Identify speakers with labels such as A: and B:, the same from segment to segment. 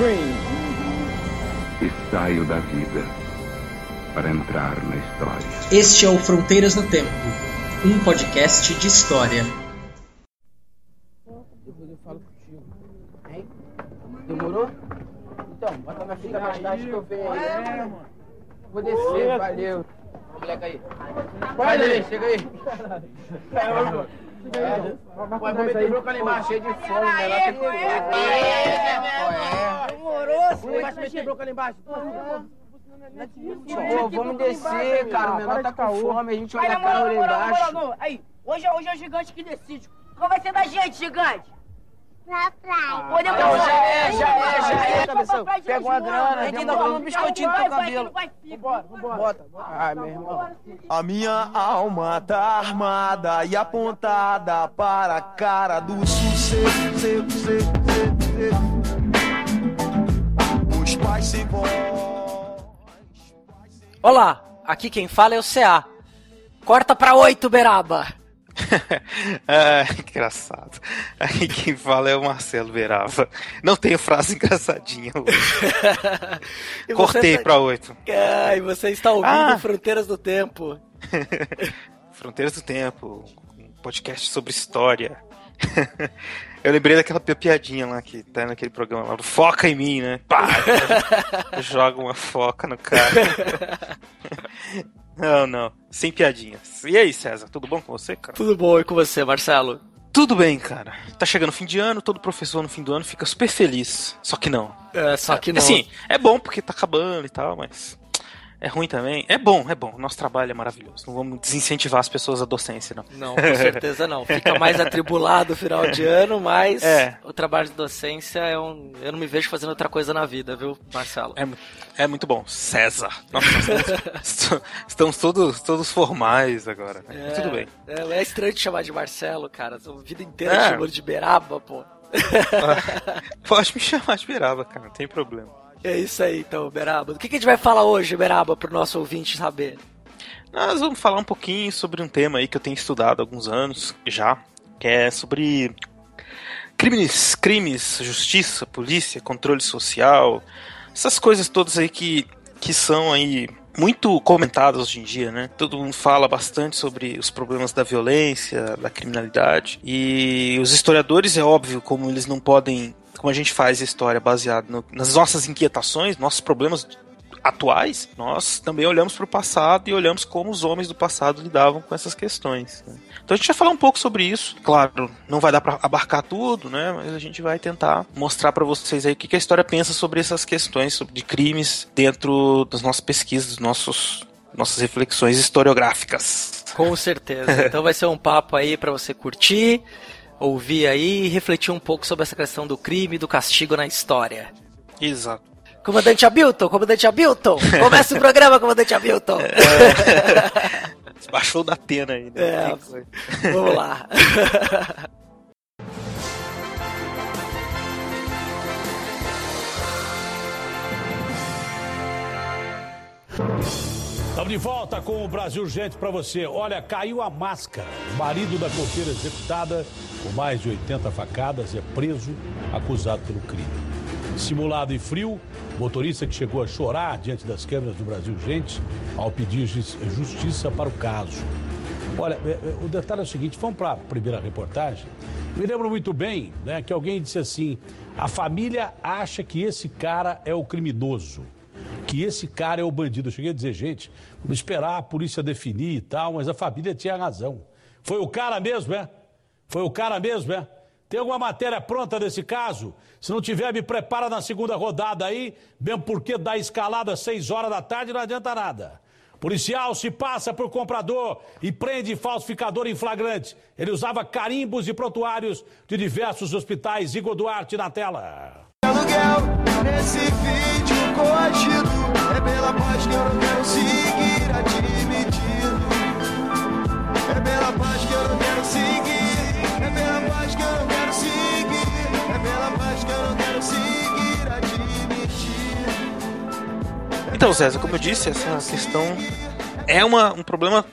A: E saio da vida para entrar na história.
B: Este é o Fronteiras no Tempo, um podcast de história.
C: Depois eu falo contigo. Hein? Demorou? Então, bota na fita mais tarde que eu venho aí. É, mano. Vou descer, valeu. Moleque aí. Vai, Lelê, chega aí. Vai, vou meter bronca lá embaixo, cheio de fome, né? Lá tem que Demorou, sim. Vai meter bronca lá embaixo. Pô, vamos descer, cara. O menor tá com fome, a gente olha a cara lá embaixo.
D: Aí, hoje, hoje é o gigante que decide. Qual vai ser da gente, gigante?
E: Na praia.
D: Podemos
C: Não, já é, já é, já é, cabeção. Pega uma grana, tem que dar um biscoitinho no teu cabelo.
D: Vambora,
C: Vambora. Bota. Ai, meu irmão.
F: A minha alma tá armada e apontada para a cara do sucesso. Os pais sem voz.
G: Olá, aqui quem fala é o CA. Corta pra oito, Beraba.
H: ah, engraçado. Aí quem fala é o Marcelo Verava. Não tenho frase engraçadinha hoje.
G: E
H: Cortei
G: você tá-
H: pra oito.
G: Ai, você está ouvindo
H: Ah.
G: Fronteiras do Tempo.
H: Fronteiras do Tempo, um podcast sobre história. Eu lembrei daquela pi- piadinha lá que tá naquele programa lá, do Foca em mim, né? Pá! Joga uma foca no cara. Não, não, sem piadinhas. E aí, César, tudo bom com você, cara?
G: Tudo bom e com você, Marcelo?
H: Tudo bem, cara. Tá chegando o fim de ano, todo professor no fim do ano fica super feliz. Só que não.
G: É, só que não.
H: Assim, é bom porque tá acabando e tal, mas é ruim também. É bom, é bom. Nosso trabalho é maravilhoso. Não vamos desincentivar as pessoas à docência, não.
G: Não, com certeza não. Fica mais atribulado o final de ano, mas
H: É.
G: o trabalho de docência é um. Eu não me vejo fazendo outra coisa na vida, viu, Marcelo?
H: É, é muito bom. César. Nossa, estamos, estamos todos, todos formais agora. né? Mas Tudo bem.
G: É, é estranho te chamar de Marcelo, cara. A vida inteira
H: É.
G: te chamando de Beraba, pô.
H: Pode me chamar de Beraba, cara. Não tem problema.
G: É isso aí, então, Beraba. Do que, que a gente vai falar hoje, Beraba, pro nosso ouvinte saber?
H: Nós vamos falar um pouquinho sobre um tema aí que eu tenho estudado há alguns anos já, que é sobre crimes, crimes, justiça, polícia, controle social, essas coisas todas aí que, que são aí muito comentadas hoje em dia, né? Todo mundo fala bastante sobre os problemas da violência, da criminalidade, e os historiadores, é óbvio, como eles não podem, como a gente faz história baseada no- nas nossas inquietações, nossos problemas atuais, nós também olhamos para o passado e olhamos como os homens do passado lidavam com essas questões. né? Então a gente vai falar um pouco sobre isso. Claro, não vai dar para abarcar tudo, né? Mas a gente vai tentar mostrar para vocês aí o que que a história pensa sobre essas questões sobre de crimes dentro das nossas pesquisas, dos nossos nossas reflexões historiográficas.
G: Com certeza. Então vai ser um papo aí pra você curtir, ouvir aí e refletir um pouco sobre essa questão do crime e do castigo na história.
H: Exato.
G: Comandante Hamilton, comandante Hamilton, começa o programa, comandante Hamilton.
H: Baixou da pena aí, né?
G: É. Vamos lá.
I: Estamos de volta com o Brasil Gente para você. Olha, caiu a máscara. O marido da coqueira executada com mais de 80 facadas é preso, acusado pelo crime. Simulado e frio, motorista que chegou a chorar diante das câmeras do Brasil Gente ao pedir jus- justiça para o caso. Olha, é, é, o detalhe é o seguinte, vamos para a primeira reportagem. Me lembro muito bem né, que alguém disse assim, a família acha que esse cara é o criminoso que esse cara é o bandido. Eu cheguei a dizer, gente, vamos esperar a polícia definir e tal, mas a família tinha razão. Foi o cara mesmo, é? Foi o cara mesmo, é? Tem alguma matéria pronta desse caso? Se não tiver, me prepara na segunda rodada aí, mesmo porque dá escalada às seis horas da tarde não adianta nada. Policial se passa por comprador e prende falsificador em flagrante. Ele usava carimbos e prontuários de diversos hospitais. Igor Duarte na tela.
F: Aluguel nesse vídeo. É pela paz que eu não quero seguir. É pela paz que eu não quero seguir. É pela paz que eu não quero seguir. É pela paz que eu não quero seguir.
H: Então, César, como eu disse, essa questão é uma, um problema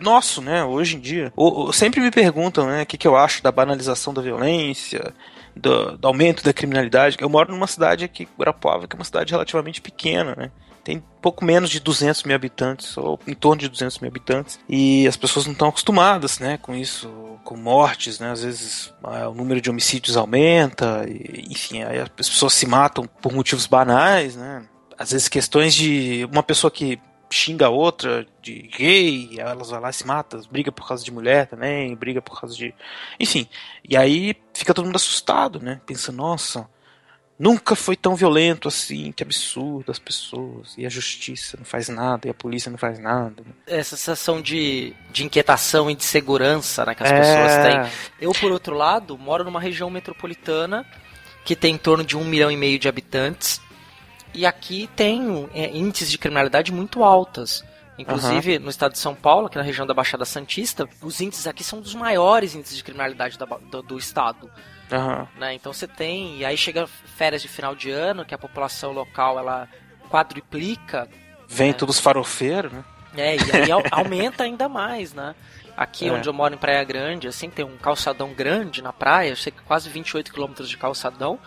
H: nosso, né, hoje em dia. Sempre me perguntam, né, o que, que eu acho da banalização da violência, do, do aumento da criminalidade. Eu moro numa cidade aqui, Guarapuava, que é uma cidade relativamente pequena, né. Tem pouco menos de 200 mil habitantes, ou em torno de 200 mil habitantes, e as pessoas não estão acostumadas, né, com isso, com mortes, né, às vezes ah, o número de homicídios aumenta, e, enfim, aí as pessoas se matam por motivos banais, né, às vezes questões de uma pessoa que xinga a outra de gay, elas vai lá e se matam, briga por causa de mulher também, briga por causa de. Enfim. E aí fica todo mundo assustado, né? Pensa, nossa, nunca foi tão violento assim, que absurdo as pessoas, e a justiça não faz nada, e a polícia não faz nada. né?
G: Essa sensação de, de inquietação e de segurança né, que as
H: É.
G: pessoas têm. Eu, por outro lado, moro numa região metropolitana que tem em torno de um milhão e meio de habitantes. E aqui tem é, índices de criminalidade muito altas. Inclusive, no estado de São Paulo, aqui na região da Baixada Santista, os índices aqui são dos maiores índices de criminalidade da do, do estado.
H: Aham.
G: né? Então você tem, e aí chega férias de final de ano, que a população local ela quadruplica,
H: Vem todos os farofeiros, né?
G: é, e aí au- aumenta ainda mais, né? Aqui
H: É.
G: onde eu moro em Praia Grande, assim, tem um calçadão grande na praia, eu sei que quase 28 quilômetros de calçadão.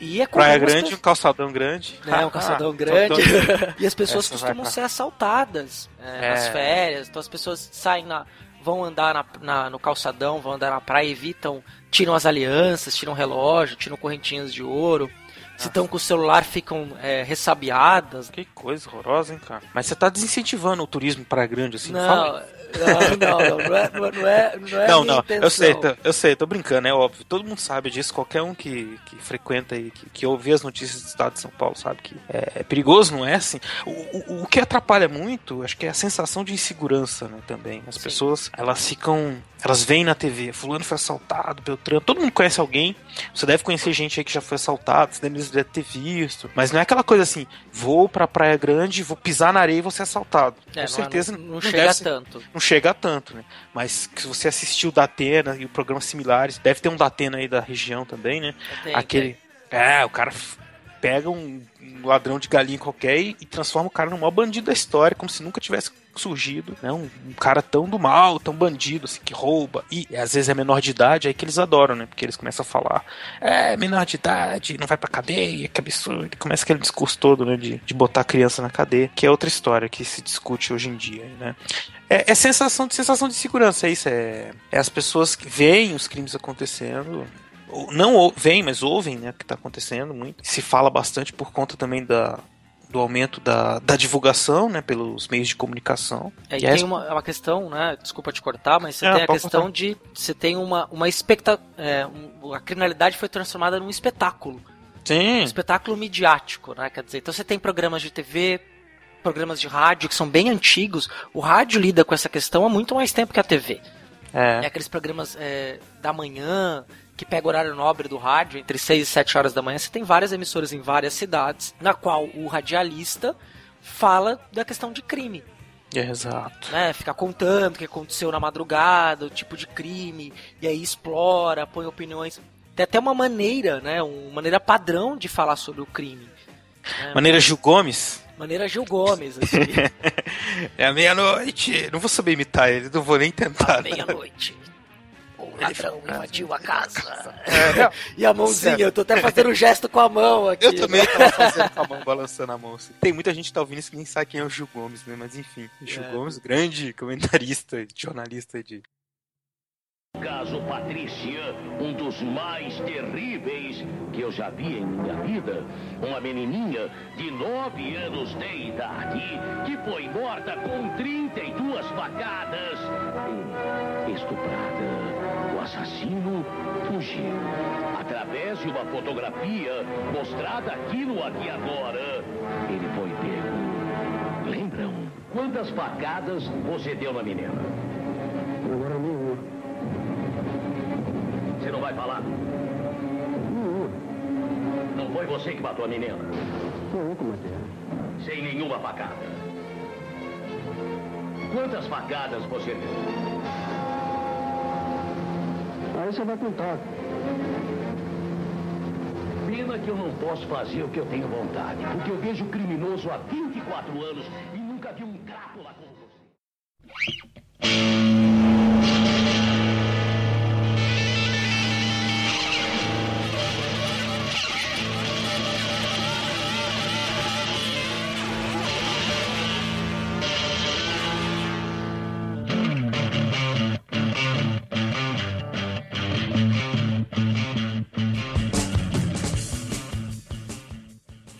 G: E é
H: Praia Grande, um calçadão grande.
G: é, um calçadão grande. e as pessoas
H: Essa
G: costumam
H: pra-
G: ser assaltadas é,
H: É.
G: nas férias. Então as pessoas saem na. vão andar na, na- no calçadão, vão andar na praia, evitam, tiram as alianças, tiram relógio, tiram correntinhas de ouro. Se estão com o celular, ficam é, ressabiadas.
H: Que coisa horrorosa, hein, cara? Mas você tá desincentivando o turismo para grande, assim,
G: Não,
H: fala
G: não, não, não, não é, não é, não é, não intenção.
H: eu sei, tô- eu sei, tô brincando, é óbvio. Todo mundo sabe disso, qualquer um que, que frequenta e que, que ouve as notícias do estado de São Paulo sabe que é, é perigoso, não é assim? O, o, o que atrapalha muito, acho que é a sensação de insegurança, né, também. As pessoas, elas ficam, elas veem na TV, fulano foi assaltado, Beltrano, todo mundo conhece alguém, você deve conhecer gente aí que já foi assaltado, você deve deve ter visto, mas não é aquela coisa assim, vou pra Praia Grande, vou pisar na areia e vou ser assaltado.
G: É,
H: Com
G: não é-
H: certeza
G: não, não
H: deve
G: chega
H: ser-
G: tanto.
H: não chega a tanto, né? Mas se você assistiu o Datena e programas similares, deve ter um Datena aí da região também, né?
G: Tem,
H: Aquele. É, o cara pega um, um ladrão de galinha qualquer e, e transforma o cara no maior bandido da história, como se nunca tivesse surgido, né? Um, um cara tão do mal, tão bandido, assim, que rouba. E às vezes é menor de idade, aí que eles adoram, né? Porque eles começam a falar, é, menor de idade, não vai pra cadeia, que absurdo. E começa aquele discurso todo, né? De, de botar a criança na cadeia, que é outra história que se discute hoje em dia, né? É, é sensação de sensação de segurança, é isso. É, é as pessoas que veem os crimes acontecendo. Não veem, mas ouvem né, o que está acontecendo muito. Se fala bastante por conta também da, do aumento da, da divulgação né, pelos meios de comunicação.
G: É, e
H: é-
G: tem uma, uma questão, né? Desculpa te cortar, mas você
H: Não,
G: tem a questão
H: cortar.
G: de. Você tem uma, uma expecta, é, um- a criminalidade foi transformada num espetáculo. Um
H: Sim,
G: espetáculo midiático, né? Quer dizer, então você tem programas de TV, programas de rádio que são bem antigos. O rádio lida com essa questão há muito mais tempo que a TV. É
H: é,
G: aqueles programas é, da manhã, que pega o horário nobre do rádio, entre 6 e 7 horas da manhã. Você tem várias emissoras em várias cidades, na qual o radialista fala da questão de crime.
H: é, exato.
G: né, ficar contando o que aconteceu na madrugada, o tipo de crime, e aí explora, põe opiniões. Tem até uma maneira, né, uma maneira padrão de falar sobre o crime. né,
H: Maneira Gil Gomes.
G: maneira Gil Gomes, assim,
H: É a meia-noite. Não vou saber imitar ele, não vou nem tentar. né?
G: meia-noite. Ladrão invadiu a casa.
H: É,
G: E a mãozinha, eu tô até fazendo um gesto com a mão aqui.
H: Eu também tava fazendo com a mão, balançando a mão. assim. Tem muita gente que tá ouvindo isso que nem sabe quem é o Gil Gomes, né? Mas enfim, o Gil
G: É.
H: Gomes, grande comentarista, jornalista de.
J: Caso Patrícia, um dos mais terríveis que eu já vi em minha vida. Uma menininha de 9 anos de idade que foi morta com 32 facadas e estuprada. Assassino fugiu. Através de uma fotografia mostrada aqui no Aqui Agora, ele foi pego. Lembram? Quantas facadas você deu na menina?
K: Agora nenhuma.
J: Você não vai falar? Não foi você que matou a menina?
K: Foi eu que matei.
J: Sem nenhuma facada. Quantas facadas você deu?
K: Aí você vai contar.
J: Pena que eu não posso fazer o que eu tenho vontade, porque eu vejo criminoso há 24 anos e nunca vi um crápula como você.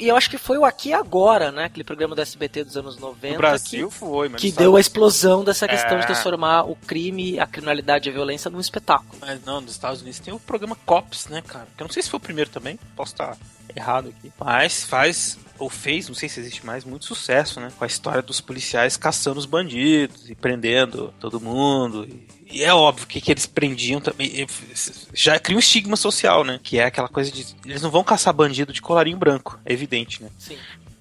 G: E eu acho que foi o Aqui e Agora, né? Aquele programa do SBT dos anos 90.
H: No Brasil
G: que,
H: foi, mas
G: Que deu a explosão dessa questão de
H: É.
G: transformar o crime, a criminalidade e a violência num espetáculo.
H: Mas não, nos Estados Unidos tem o programa Cops, né, cara? Que eu não sei se foi o primeiro também, posso estar errado aqui. Mas faz, ou fez, não sei se existe mais, muito sucesso, né? Com a história dos policiais caçando os bandidos e prendendo todo mundo. E, é óbvio que, que eles prendiam também. Já cria um estigma social, né? Que é aquela coisa de. Eles não vão caçar bandido de colarinho branco, é evidente, né?
G: Sim.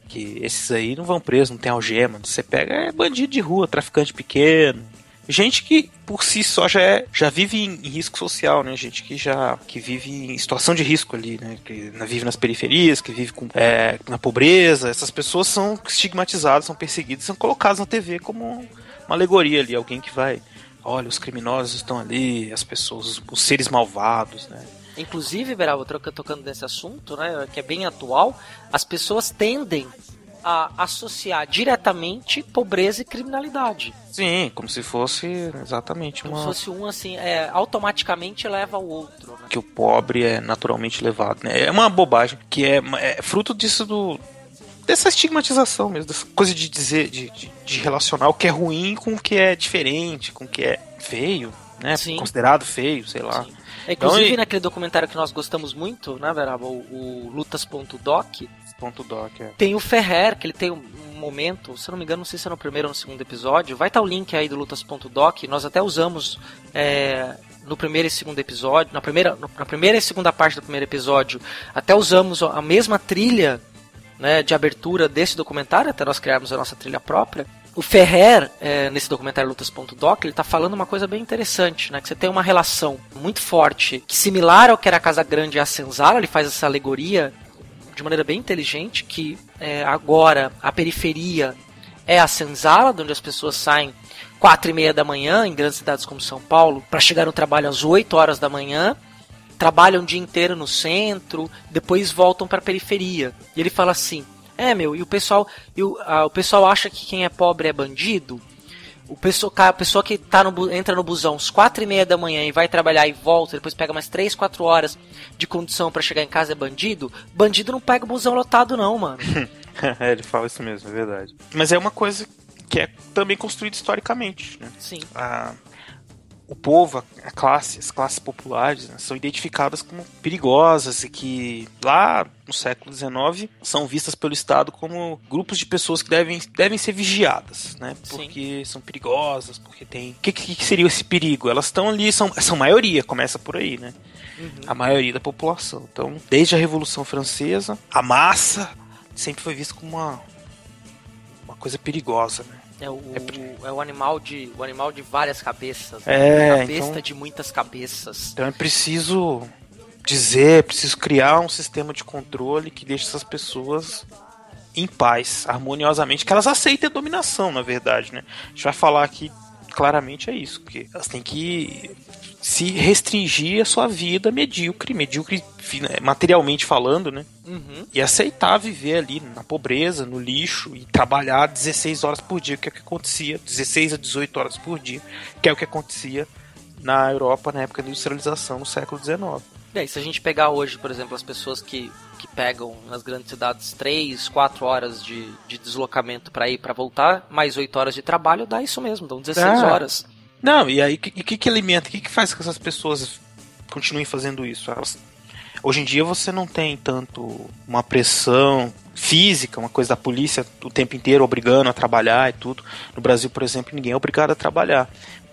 H: Que esses aí não vão presos, não tem algema. Você pega é bandido de rua, traficante pequeno. Gente que por si só já, é, já vive em, em risco social, né? Gente que já que vive em situação de risco ali, né? Que vive nas periferias, que vive com, é, na pobreza. Essas pessoas são estigmatizadas, são perseguidas, são colocadas na TV como uma alegoria ali, alguém que vai, olha, os criminosos estão ali, as pessoas, os, seres malvados, né?
G: Inclusive, troca- tocando nesse assunto, né, que é bem atual, as pessoas tendem a associar diretamente pobreza e criminalidade.
H: Sim, como se fosse exatamente
G: Como
H: uma
G: se fosse um assim, é, automaticamente leva ao outro. Né?
H: que o pobre é naturalmente levado, né? É uma bobagem que é, é fruto disso do dessa estigmatização mesmo, dessa coisa de dizer, de, de, de relacionar o que é ruim com o que é diferente, com o que é feio, né?
G: Sim.
H: Considerado feio, sei lá.
G: É, inclusive,
H: Então, e-
G: naquele documentário que nós gostamos muito, né, Veraba, o, o Lutas.doc,
H: doc, é.
G: tem o Ferrer, que ele tem um momento, se eu não me engano, não sei se é no primeiro ou no segundo episódio, vai estar o link aí do Lutas.doc, nós até usamos é, no primeiro e segundo episódio, na primeira, na primeira e segunda parte do primeiro episódio, até usamos a mesma trilha né, de abertura desse documentário, até nós criarmos a nossa trilha própria. O Ferrer, é, nesse documentário Lutas.doc, ele está falando uma coisa bem interessante, né? Que você tem uma relação muito forte, que similar ao que era a Casa Grande e a Senzala, ele faz essa alegoria de maneira bem inteligente, que é, agora a periferia é a senzala, de onde as pessoas saem quatro e meia da manhã, em grandes cidades como São Paulo, para chegar no trabalho às 8 horas da manhã, trabalham o dia inteiro no centro, depois voltam para a periferia. E ele fala assim: é meu, e o pessoal, e o, a- o pessoal acha que quem é pobre é bandido? O pessoa, a pessoa que tá no, entra no busão às quatro e meia da manhã e vai trabalhar e volta, depois pega mais três, quatro horas de condução para chegar em casa é bandido? Bandido não pega o busão lotado não, mano.
H: é, ele fala isso mesmo, é verdade. Mas é uma coisa que é também construída historicamente, né?
G: Sim.
H: a- o povo, a, classe, as classes populares né, são identificadas como perigosas e que lá no século XIX são vistas pelo Estado como grupos de pessoas que devem, devem ser vigiadas, né? Porque são perigosas, porque tem. O que, que, seria esse perigo? Elas estão ali, são, são maioria, começa por aí, né? A maioria da população. Então, desde a Revolução Francesa, a massa sempre foi vista como uma, uma coisa perigosa, né?
G: É o, é o animal de o animal de várias cabeças.
H: É,
G: a besta
H: então-
G: de muitas cabeças.
H: Então é preciso dizer, é preciso criar um sistema de controle que deixe essas pessoas em paz, harmoniosamente, que elas aceitem a dominação, na verdade, né? A gente vai falar aqui claramente é isso, que elas têm que se restringir a sua vida medíocre, medíocre né, materialmente falando, né?
G: Uhum.
H: E aceitar viver ali na pobreza, no lixo e trabalhar 16 horas por dia, que é o que acontecia, 16 a 18 horas por dia, que é o que acontecia na Europa na época da industrialização no século XIX.
G: E aí, se a gente pegar hoje, por exemplo, as pessoas que, que pegam nas grandes cidades 3, 4 horas de, de deslocamento para ir para voltar, mais 8 horas de trabalho, dá isso mesmo, dão 16
H: Ah.
G: horas.
H: Não, e aí o que, que, alimenta? O que, que faz que essas pessoas continuem fazendo isso? Elas- hoje em dia você não tem tanto uma pressão física, uma coisa da polícia o tempo inteiro obrigando a trabalhar e tudo. No Brasil, por exemplo, ninguém é obrigado a trabalhar.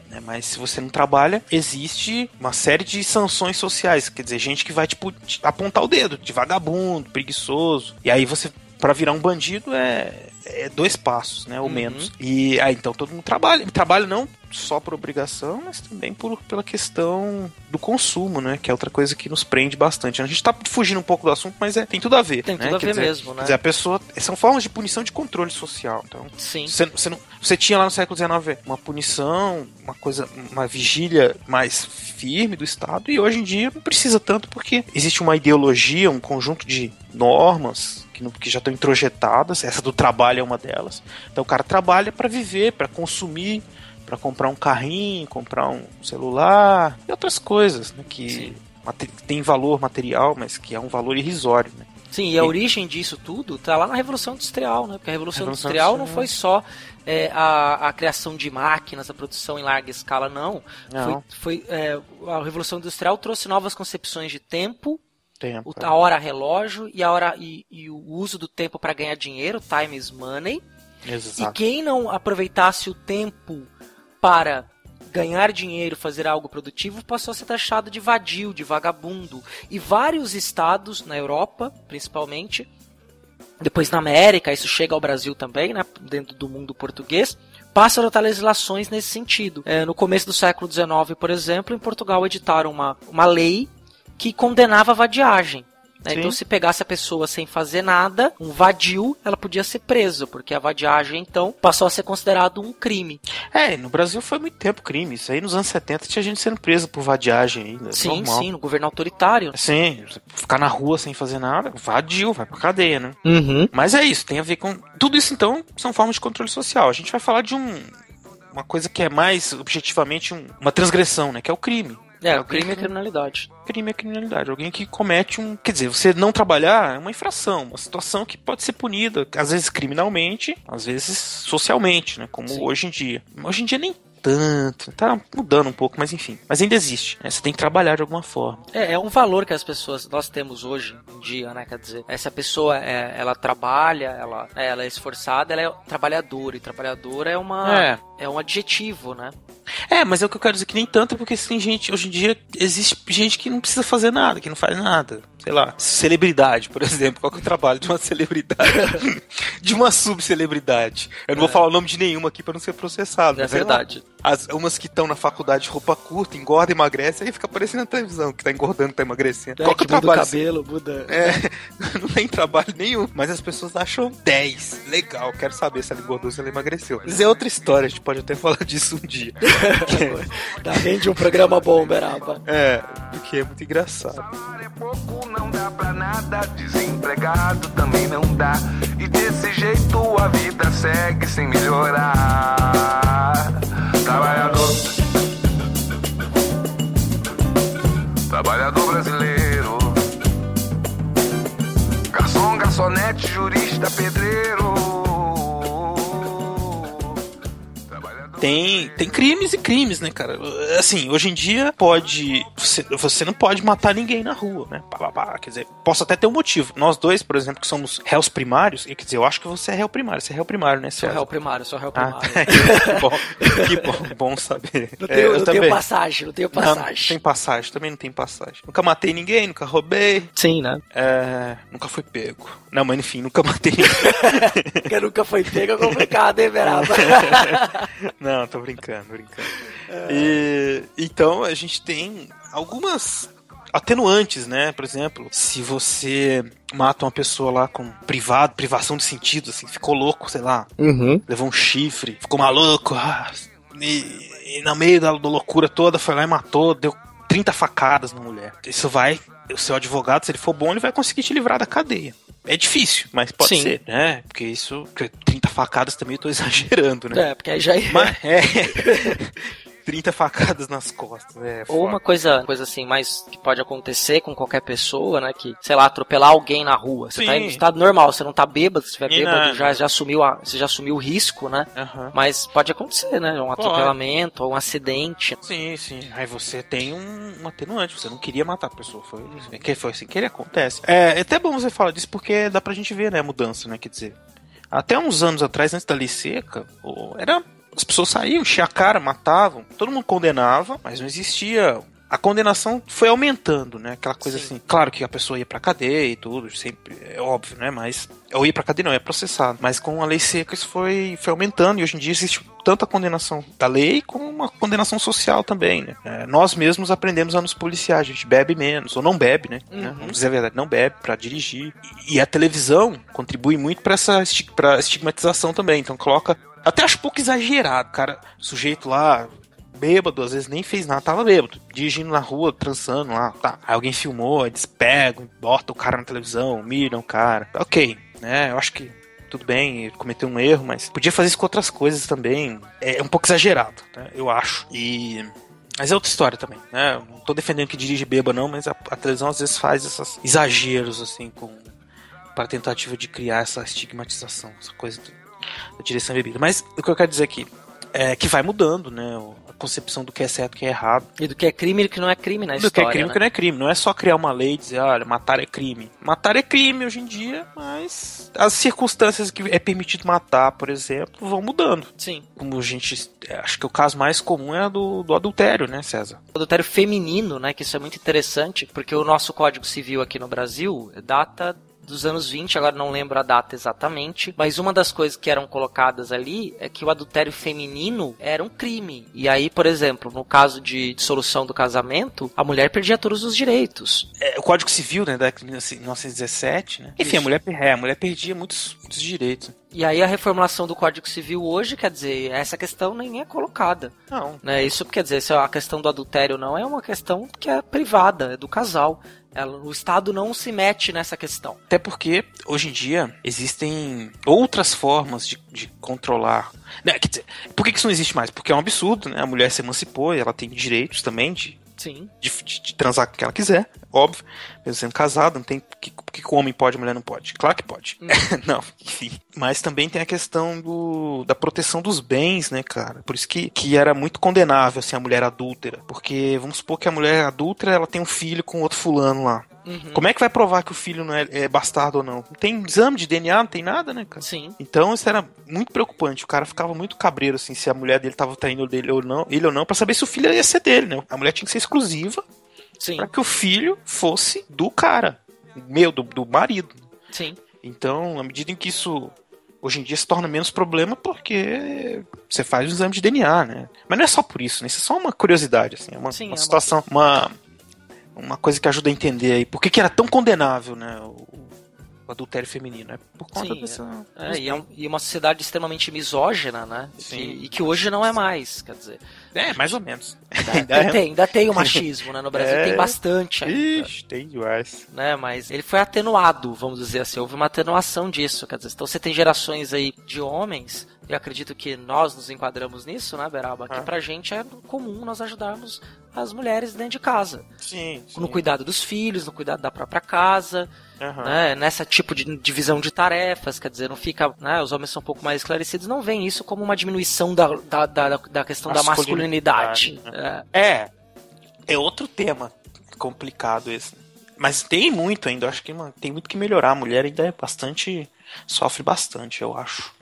H: né? Mas se você não trabalha, existe uma série de sanções sociais. Quer dizer, gente que vai, tipo, apontar o dedo, de vagabundo, preguiçoso. E aí você, pra virar um bandido, é. É dois passos, né? Ou menos. E aí então todo mundo trabalha. Trabalha não só por obrigação, mas também por, pela questão do consumo, né? Que é outra coisa que nos prende bastante. A gente tá fugindo um pouco do assunto, mas é, tem tudo a ver.
G: Tem
H: né?
G: tudo a
H: Quer
G: ver
H: dizer,
G: mesmo, né?
H: Dizer, a pessoa. São formas de punição de controle social. Então,
G: Sim.
H: você, você, não, você tinha lá no século XIX uma punição, uma coisa, uma vigília mais firme do Estado, e hoje em dia não precisa tanto porque existe uma ideologia, um conjunto de normas que, não- que já estão introjetadas. Essa do trabalho é uma delas. Então o cara trabalha para viver, para consumir, para comprar um carrinho, comprar um celular e outras coisas, né, que tem valor material, mas que é um valor irrisório, né?
G: Sim, e a origem disso tudo tá lá na Revolução Industrial, né? Porque a Revolução,
H: Revolução
G: Industrial não
H: Industrial.
G: foi só é, a, a criação de máquinas, a produção em larga escala, não.
H: Não.
G: Foi, foi, é, a Revolução Industrial trouxe novas concepções de tempo,
H: Tempo.
G: o- a hora relógio e a hora e, e o uso do tempo para ganhar dinheiro, time is money. E
H: Exato.
G: quem não aproveitasse o tempo para ganhar dinheiro, fazer algo produtivo, passou a ser taxado de vadio, de vagabundo. E vários estados na Europa, principalmente, depois na América, isso chega ao Brasil também, né, dentro do mundo português, passam a adotar legislações nesse sentido. É, no começo do século XIX, por exemplo, em Portugal editaram uma, uma lei que condenava a vadiagem. né? Então, se pegasse a pessoa sem fazer nada, um vadio, ela podia ser presa, porque a vadiagem, então, passou a ser considerado um crime.
H: É, no Brasil foi muito tempo crime. Isso aí nos anos 70 tinha gente sendo presa por vadiagem ainda.
G: Sim,
H: normal.
G: sim, no governo autoritário.
H: Sim, ficar na rua sem fazer nada, vadio, vai pra cadeia, né?
G: Uhum.
H: Mas é isso, tem a ver com. Tudo isso, então, são formas de controle social. A gente vai falar de um. Uma coisa que é mais objetivamente um- uma transgressão, né? Que é o crime.
G: É, o
H: Alguém
G: crime é criminalidade.
H: Crime é criminalidade. Alguém que comete um. Quer dizer, você não trabalhar é uma infração, uma situação que pode ser punida, às vezes criminalmente, às vezes socialmente, né? Como
G: Sim.
H: hoje em dia. Hoje em dia nem tanto, tá mudando um pouco, mas enfim. Mas ainda existe, né? Você tem que trabalhar de alguma forma.
G: É, é um valor que as pessoas, nós temos hoje em dia, né? Quer dizer, essa pessoa, é, ela trabalha, ela, é, ela é esforçada, ela é trabalhadora, e trabalhadora é uma...
H: É.
G: É um adjetivo, né?
H: É, mas é o que eu quero dizer que nem tanto, porque tem gente, hoje em dia, existe gente que não precisa fazer nada, que não faz nada. Sei lá, celebridade, por exemplo. Qual que é o trabalho de uma celebridade? de uma subcelebridade. Eu não vou falar o nome de nenhuma aqui pra não ser processado.
G: É
H: lá,
G: verdade.
H: As, umas que estão na faculdade de roupa curta, engorda, emagrece, aí fica aparecendo na televisão, que tá engordando, tá emagrecendo.
G: É,
H: Qual que é o
G: que muda o
H: trabalho?
G: cabelo, muda...
H: É, não tem trabalho nenhum, mas as pessoas acham 10. Legal, quero saber se ela engordou, se ela emagreceu. Mas é outra história, a gente pode até falar disso um dia.
G: Tá rende um programa bom, Beraba.
H: É, porque é muito engraçado.
F: não dá pra nada, desempregado também não dá. E desse jeito a vida segue sem melhorar. Trabalhador, trabalhador brasileiro, garçom, garçonete, jurista, pedreiro.
H: Tem, tem crimes e crimes, né, cara? Assim, hoje em dia pode. Você, você não pode matar ninguém na rua, né? Pá, pá, pá. Quer dizer, posso até ter um motivo. Nós dois, por exemplo, que somos réus primários, quer dizer, eu acho que você é réu primário. Você é réu primário, né,
G: Sou réu primário, sou réu
H: Ah,
G: primário.
H: que bom, que bom, bom saber.
G: Não
H: É,
G: tenho,
H: eu
G: não tenho passagem, não tenho
H: Não,
G: passagem.
H: não tem passagem, também não tem passagem. Nunca matei ninguém, nunca roubei.
G: Sim, né?
H: É, nunca fui pego. Não, mas enfim, nunca matei ninguém.
G: Porque nunca foi pego é complicado, hein, Beraba?
H: Não, tô brincando, brincando. E, então a gente tem algumas atenuantes, né? Por exemplo, se você mata uma pessoa lá com privado, privação de sentido, assim, ficou louco, sei lá,
G: Uhum.
H: levou um chifre, ficou maluco, ah, e, e no meio da, da loucura toda foi lá e matou, deu 30 facadas na mulher. Isso vai, o seu advogado, se ele for bom, ele vai conseguir te livrar da cadeia. É difícil, mas pode
G: Sim.
H: ser, né? Porque isso, porque 30 facadas também eu tô exagerando, né?
G: É, porque aí já
H: Mas, é. 30 facadas nas costas, é.
G: Ou uma coisa, coisa assim, mais que pode acontecer com qualquer pessoa, né? Que, sei lá, atropelar alguém na rua. Você tá
H: Sim.
G: em estado normal, você não tá bêbado, se tiver
H: E
G: bêbado,
H: nada.
G: já, já assumiu a, você já assumiu o risco, né?
H: Aham.
G: Mas pode acontecer, né? Um atropelamento ou um acidente.
H: Sim, sim. Aí você tem um, um atenuante, você não queria matar a pessoa. Foi, que foi assim que ele acontece. É, é até bom você falar disso porque dá pra gente ver, né, a mudança, né? Quer dizer, até uns anos atrás, antes da lei seca, era. As pessoas saíam, enchiam a cara, matavam, todo mundo condenava, mas não existia a condenação foi aumentando, né? Aquela coisa Sim. assim. Claro que a pessoa ia pra cadeia e tudo, sempre, é óbvio, né? Mas. Ou ia pra cadeia, não, ia processado. Mas com a lei seca isso foi, foi aumentando e hoje em dia existe tanto a condenação da lei como uma condenação social também, né? É, nós mesmos aprendemos a nos policiar, a gente bebe menos, ou não bebe, né? Uhum. né? Vamos dizer a verdade, não bebe para dirigir. E a televisão contribui muito para essa pra estigmatização também. Então coloca. Até acho pouco exagerado, cara. Sujeito lá, bêbado, às vezes nem fez nada, tava bêbado, dirigindo na rua, transando lá, tá. Aí alguém filmou, eles pegam, botam o cara na televisão, miram o cara. Ok, né? Eu acho que tudo bem, ele cometeu um erro, mas podia fazer isso com outras coisas também. É um pouco exagerado, né? Eu acho. E. Mas é outra história também, né? Não tô defendendo que dirige bêbado, não, mas a, a televisão às vezes faz esses exageros, assim, com. para tentativa de criar essa estigmatização, essa coisa da direção bebida. Mas o que eu quero dizer aqui é que vai mudando, né? concepção do que é certo e do que é errado.
G: E do que é crime e do que não é crime na
H: do
G: história.
H: Do que é crime e
G: né?
H: que não é crime. Não é só criar uma lei e dizer, olha, matar é crime. Matar é crime hoje em dia, mas as circunstâncias que é permitido matar, por exemplo, vão mudando.
G: Sim.
H: Como a gente. Acho que o caso mais comum é do, do adultério, né, César?
G: O adultério feminino, né? Que isso é muito interessante, porque o nosso Código Civil aqui no Brasil data dos anos 20, agora não lembro a data exatamente, mas uma das coisas que eram colocadas ali é que o adultério feminino era um crime. E aí, por exemplo, no caso de dissolução do casamento, a mulher perdia todos os direitos.
H: É, o Código Civil, né, da 1917, né? Enfim, a mulher, é, a mulher perdia muitos, muitos direitos.
G: E aí a reformulação do Código Civil hoje, quer dizer, essa questão nem é colocada.
H: Não.
G: Né? Isso quer dizer, se a questão do adultério não é uma questão que é privada, é do casal. Ela, o Estado não se mete nessa questão.
H: Até porque, hoje em dia, existem outras formas de, de controlar. Né, dizer, por que isso não existe mais? Porque é um absurdo, né? A mulher se emancipou e ela tem direitos também de
G: Sim.
H: De, de, de, transar com quem ela quiser, óbvio. Sendo casada, não tem que, que o homem pode, a mulher não pode. Claro que pode. Hum. não, enfim. Mas também tem a questão do, da proteção dos bens, né, cara? Por isso que, que era muito condenável, assim, a mulher adúltera. Porque, vamos supor que a mulher adúltera, ela tem um filho com outro fulano lá. Uhum. Como é que vai provar que o filho não é, é, bastardo ou não? Não tem exame de DNA, não tem nada, né, cara?
G: Sim.
H: Então isso era muito preocupante. O cara ficava muito cabreiro, assim, se a mulher dele tava traindo dele ou não, ele ou não, para saber se o filho ia ser dele, né? A mulher tinha que ser exclusiva para que o filho fosse do cara, meu, do, do marido.
G: Sim.
H: Então, à medida em que isso hoje em dia se torna menos problema porque você faz o exame de DNA, né? Mas não é só por isso, né? Isso é só uma curiosidade, assim, é uma, Sim, uma é situação, uma... uma uma coisa que ajuda a entender aí por que, que era tão condenável, né? O, o adultério feminino. É por conta
G: Sim,
H: dessa.
G: É, e, é um, e, uma sociedade extremamente misógina, né? Sim. E, e, que hoje não é mais, quer dizer.
H: É, mais ou menos.
G: Ainda, ainda tem, ainda tem o machismo, né? No Brasil é... tem bastante. Ainda,
H: Ixi, tem demais.
G: Né? Mas ele foi atenuado, vamos dizer assim. Houve uma atenuação disso, quer dizer. Então você tem gerações aí de homens eu acredito que nós nos enquadramos nisso, né, Beraba? Que ah. pra gente é comum nós ajudarmos as mulheres dentro de casa.
H: Sim, sim.
G: No cuidado dos filhos, no cuidado da própria casa, uhum. né? Nessa tipo de divisão de tarefas, quer dizer, não fica. Né, os homens são um pouco mais esclarecidos, não veem isso como uma diminuição da, da, da, da questão da masculinidade.
H: É. é. É outro tema complicado esse. Mas tem muito ainda, acho que mano, tem muito que melhorar. A mulher ainda é bastante. sofre bastante, eu acho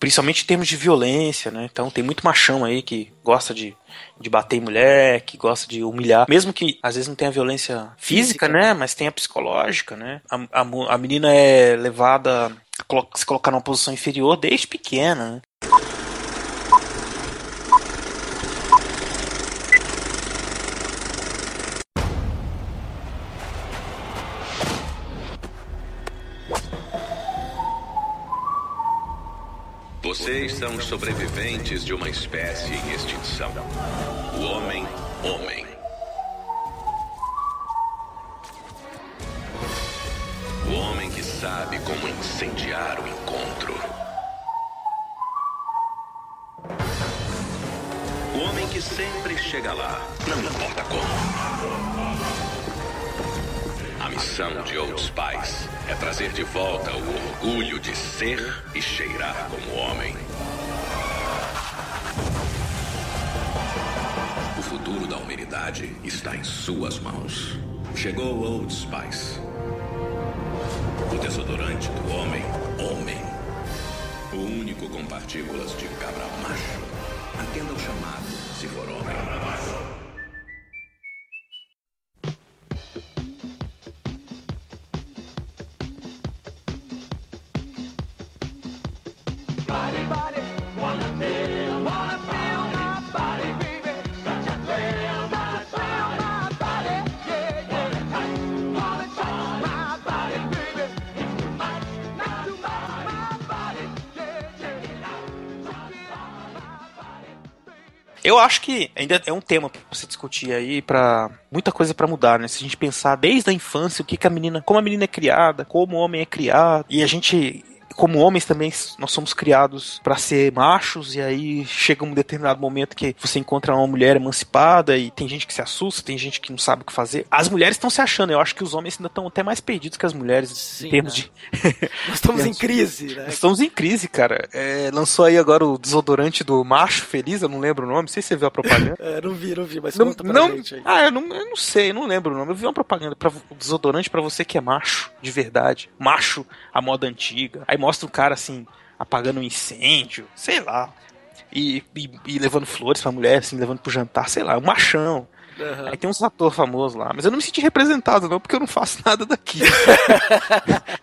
H: principalmente em termos de violência, né? Então tem muito machão aí que gosta de, de bater em mulher, que gosta de humilhar, mesmo que às vezes não tenha violência física, física. né? Mas tem a psicológica, né? A, a, a menina é levada se colocar numa posição inferior desde pequena, né?
L: Vocês são os sobreviventes de uma espécie em extinção. O homem, homem. O homem que sabe como incendiar o encontro. O homem que sempre chega lá, não importa como. Missão de Old Spice é trazer de volta o orgulho de ser e cheirar como homem. O futuro da humanidade está em suas mãos. Chegou Old Spice. O desodorante do homem, homem. O único com partículas de cabra macho. Atenda o chamado, se for homem.
H: Eu acho que ainda é um tema pra você discutir aí, para muita coisa pra mudar, né? Se a gente pensar desde a infância, o que, que a menina, como a menina é criada, como o homem é criado, e a gente como homens também, nós somos criados para ser machos, e aí chega um determinado momento que você encontra uma mulher emancipada e tem gente que se assusta, tem gente que não sabe o que fazer. As mulheres estão se achando, eu acho que os homens ainda estão até mais perdidos que as mulheres
G: Sim,
H: em termos
G: né?
H: de.
G: Nós estamos em crise, né?
H: Nós estamos em crise, cara. É, lançou aí agora o desodorante do macho feliz, eu não lembro o nome, não sei se você viu a propaganda.
G: É, não vi, não vi, mas
H: Não,
G: conta pra
H: não,
G: gente aí.
H: ah, eu não, eu não sei, eu não lembro o nome. Eu vi uma propaganda para desodorante pra você que é macho, de verdade. Macho, a moda antiga. Aí mostra um cara assim, apagando um incêndio, sei lá. E, e, e levando flores pra mulher, assim, levando pro jantar, sei lá, um machão.
G: Aham.
H: Aí tem uns atores famosos lá, mas eu não me senti representado, não, porque eu não faço nada daqui.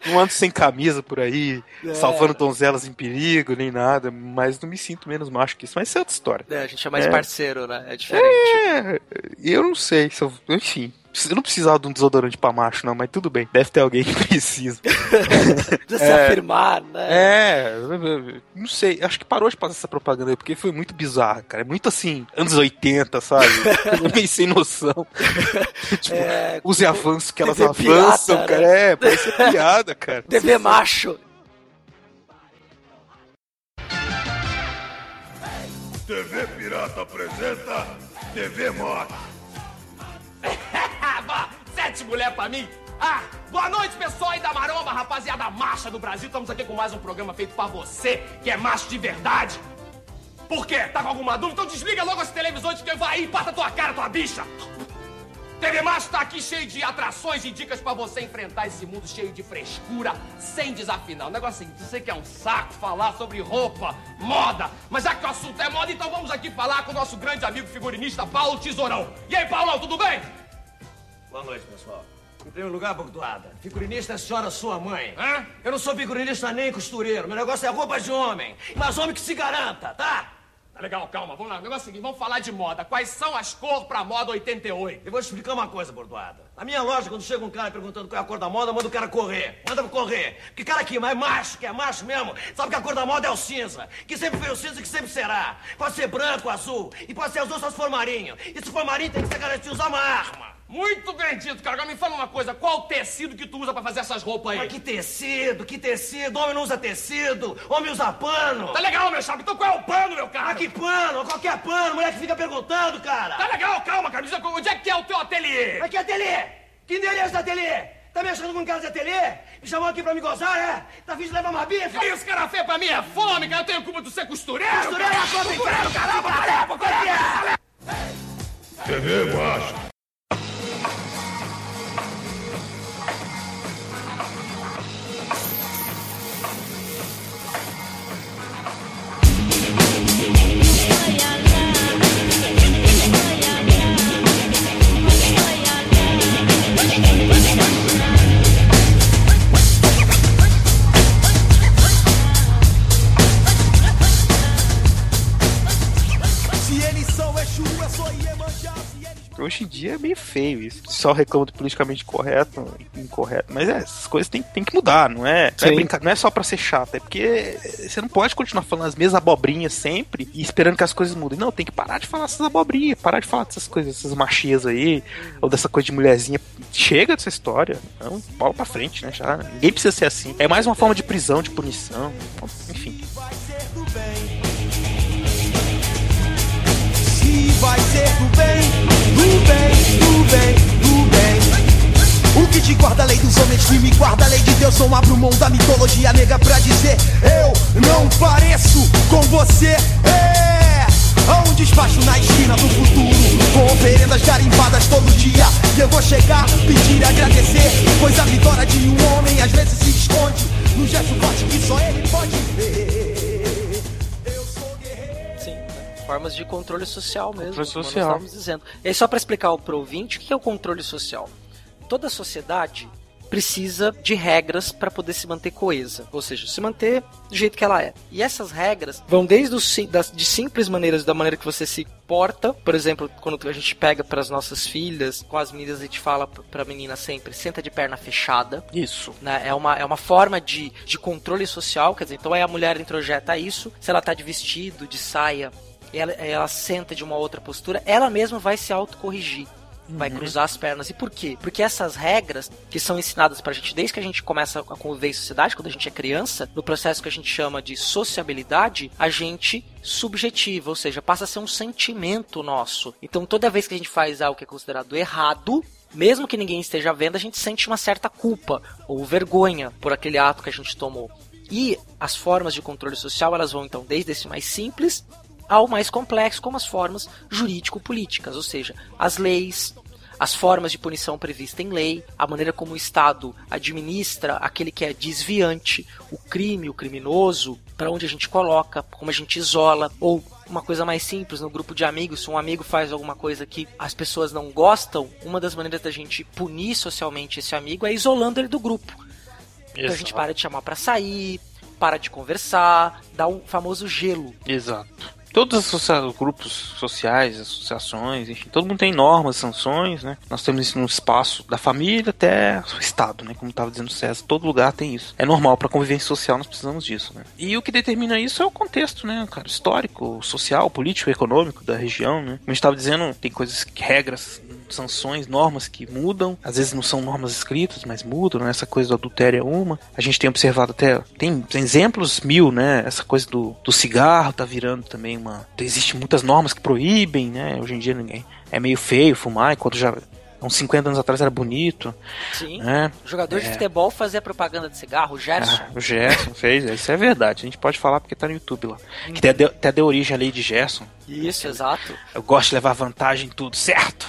H: não ando sem camisa por aí,
G: É.
H: salvando donzelas em perigo, nem nada, mas não me sinto menos macho que isso. Mas isso é outra história.
G: É, a gente é mais
H: É.
G: parceiro, né? É diferente.
H: É, eu não sei se eu. Enfim. Eu não precisava de um desodorante pra macho, não, mas tudo bem. Deve ter alguém que precisa.
G: Precisa se afirmar, né?
H: É, não sei. Acho que parou de passar essa propaganda aí, porque foi muito bizarro, cara. É muito assim, anos 80, sabe? Meio sem noção. tipo,
G: É,
H: use avanço que elas
G: TV
H: avançam,
G: pirata,
H: cara.
G: né?
H: É, parece piada, cara.
G: TV macho.
M: TV Pirata apresenta TV Morte.
N: Mulher pra mim? Ah, boa noite, pessoal aí da Maromba, rapaziada macha do Brasil. Estamos aqui com mais um programa feito pra você, que é macho de verdade. Por quê? Tá com alguma dúvida? Então desliga logo as televisões que vai aí e pata tua cara, tua bicha. TV Macho tá aqui cheio de atrações e dicas pra você enfrentar esse mundo cheio de frescura, sem desafinar. O negócio é o seguinte, você que é um saco falar sobre roupa, moda, mas já que o assunto é moda, então vamos aqui falar com o nosso grande amigo figurinista Paulo Tesourão. E aí, Paulão, tudo bem?
O: Boa noite, pessoal. Em primeiro lugar, Bordoada, figurinista é a senhora sua mãe.
N: Hã?
O: Eu não sou figurinista nem costureiro. Meu negócio é roupa de homem. Mas homem que se garanta, tá?
N: Tá legal, calma, vamos lá. O negócio é o seguinte, vamos falar de moda. Quais são as cores pra moda 88?
O: Eu vou te explicar uma coisa, Bordoada. Na minha loja, quando chega um cara perguntando qual é a cor da moda, manda o cara correr. Manda correr. Que cara aqui, mas macho, que é macho mesmo, sabe que a cor da moda é o cinza. Que sempre foi o cinza e que sempre será. Pode ser branco, azul. E pode ser azul só se for marinho. E se for marinho, tem que ser garantido usar uma arma.
N: Muito bem dito, cara. Agora me fala uma coisa, qual tecido que tu usa pra fazer essas roupas aí?
O: Mas que tecido, que tecido. Homem não usa tecido, homem usa pano.
N: Tá legal, meu chapa. Então qual é o pano, meu cara?
O: Mas que pano? Qualquer pano. Mulher que fica perguntando, cara.
N: Tá legal, calma, cara. Me diz onde é que é o teu ateliê?
O: Mas que ateliê? Que endereço do ateliê? Tá me achando com cara de ateliê? Me chamou aqui pra me gozar, é? Tá vindo levar uma bifa?
N: Isso, cara feio pra mim é fome, cara. Eu tenho culpa de ser costureiro.
O: Costureiro é a inferno, caramba, caramba, qual é que é?
M: TV Macho.
H: Dia é meio feio isso. Só reclama do politicamente correto, incorreto. Mas é, essas coisas tem, tem que mudar, não é? Não é,
G: Sim.
H: brinca- não é só pra ser chato, é porque você não pode continuar falando as mesmas abobrinhas sempre e esperando que as coisas mudem. Não, tem que parar de falar essas abobrinhas, parar de falar dessas coisas, essas machias aí, ou dessa coisa de mulherzinha. Chega dessa história. Não, bola pra frente, né? Já. Ninguém precisa ser assim. É mais uma forma de prisão, de punição. Enfim.
F: vai ser do bem. Se vai ser do bem, do bem, do bem, do bem. O que te guarda a lei dos homens, que me guarda a lei de Deus. Não abro mão da mitologia nega pra dizer: Eu não pareço com você. É. Há um despacho na esquina do futuro Com oferendas garimbadas todo dia E eu vou chegar, pedir e agradecer Pois a vitória de um homem às vezes se esconde No gesto forte que só ele pode ver
G: formas de controle social mesmo.
H: Controle
G: como
H: social.
G: Nós estávamos dizendo. E só para explicar o pro ouvinte, o que é o controle social? Toda sociedade precisa de regras para poder se manter coesa, ou seja, se manter do jeito que ela é. E essas regras vão desde os, das, de simples maneiras, da maneira que você se porta, por exemplo, quando a gente pega para as nossas filhas, com as meninas a gente fala para a menina sempre, senta de perna fechada.
H: Isso.
G: Né? É, uma, é uma forma de, de controle social, quer dizer, então aí a mulher introjeta isso, se ela tá de vestido, de saia, ela, ela senta de uma outra postura, ela mesma vai se autocorrigir. Vai
H: Uhum.
G: cruzar as pernas. E por quê? Porque essas regras que são ensinadas pra gente desde que a gente começa a conviver em sociedade, quando a gente é criança, no processo que a gente chama de sociabilidade, a gente subjetiva, ou seja, passa a ser um sentimento nosso. Então toda vez que a gente faz algo que é considerado errado, mesmo que ninguém esteja vendo, a gente sente uma certa culpa ou vergonha por aquele ato que a gente tomou. E as formas de controle social, elas vão então desde esse mais simples ao mais complexo, como as formas jurídico-políticas, ou seja, as leis, as formas de punição previstas em lei, a maneira como o Estado administra aquele que é desviante, o crime, o criminoso, para onde a gente coloca, como a gente isola, ou uma coisa mais simples, no grupo de amigos, se um amigo faz alguma coisa que as pessoas não gostam, uma das maneiras da gente punir socialmente esse amigo é isolando ele do grupo. Então a gente para de chamar para sair, para de conversar, dá o famoso gelo.
H: Exato. Todos os grupos sociais, associações, enfim, todo mundo tem normas, sanções, né? Nós temos isso no espaço da família até o Estado, né? Como estava dizendo o César, todo lugar tem isso. É normal para convivência social, nós precisamos disso, né? E o que determina isso é o contexto, né, cara? Histórico, social, político, econômico da região, né? Como a gente estava dizendo, tem coisas, regras, sanções, normas que mudam. Às vezes não são normas escritas, mas mudam, né? Essa coisa do adultério é uma. A gente tem observado até. Tem, tem exemplos mil, né? Essa coisa do, do cigarro tá virando também uma. Existem muitas normas que proíbem, né? Hoje em dia ninguém. É meio feio fumar, enquanto já. Uns 50 anos atrás era bonito.
G: Sim.
H: Né?
G: Jogador de
H: É.
G: futebol fazia propaganda de cigarro, o Gerson.
H: Ah, o Gerson fez, isso é verdade. A gente pode falar porque tá no YouTube lá. Que até deu, até deu origem à lei de Gerson.
G: Isso, exato.
H: Eu gosto de levar vantagem em tudo, certo?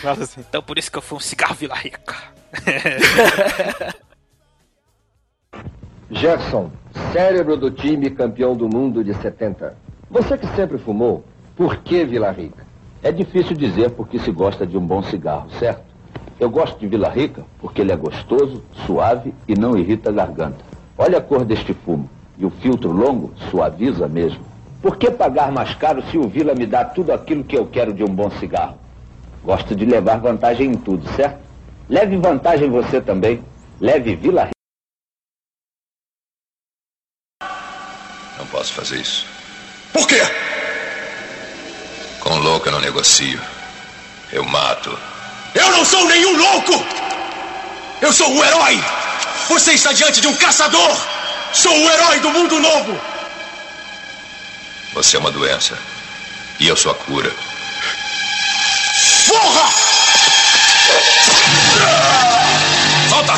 H: Fala assim. Então por isso que eu fui um cigarro Vila Rica.
P: Gerson, cérebro do time campeão do mundo de 70. Você que sempre fumou, por que Vila Rica? É difícil dizer porque se gosta de um bom cigarro, certo? Eu gosto de Vila Rica porque ele é gostoso, suave e não irrita a garganta. Olha a cor deste fumo. E o filtro longo suaviza mesmo. Por que pagar mais caro se o Vila me dá tudo aquilo que eu quero de um bom cigarro? Gosto de levar vantagem em tudo, certo? Leve vantagem você também. Leve Vila Rica.
L: Não posso fazer isso.
M: Por quê?
L: Com louco eu não negocio. Eu mato.
M: Eu não sou nenhum louco! Eu sou um herói! Você está diante de um caçador! Sou o herói do mundo novo!
L: Você é uma doença. E eu sou a cura.
M: Porra! Solta!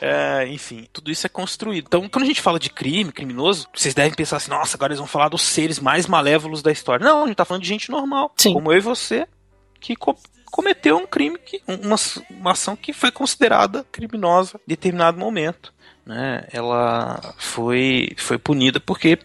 H: É, enfim, tudo isso é construído. Então, quando a gente fala de crime, criminoso, vocês devem pensar assim, nossa, agora eles vão falar dos seres mais malévolos da história. Não, a gente tá falando de gente normal, como eu e você, que co- cometeu um crime, que, uma, uma ação que foi considerada criminosa em determinado momento. Né? Ela foi, foi punida porque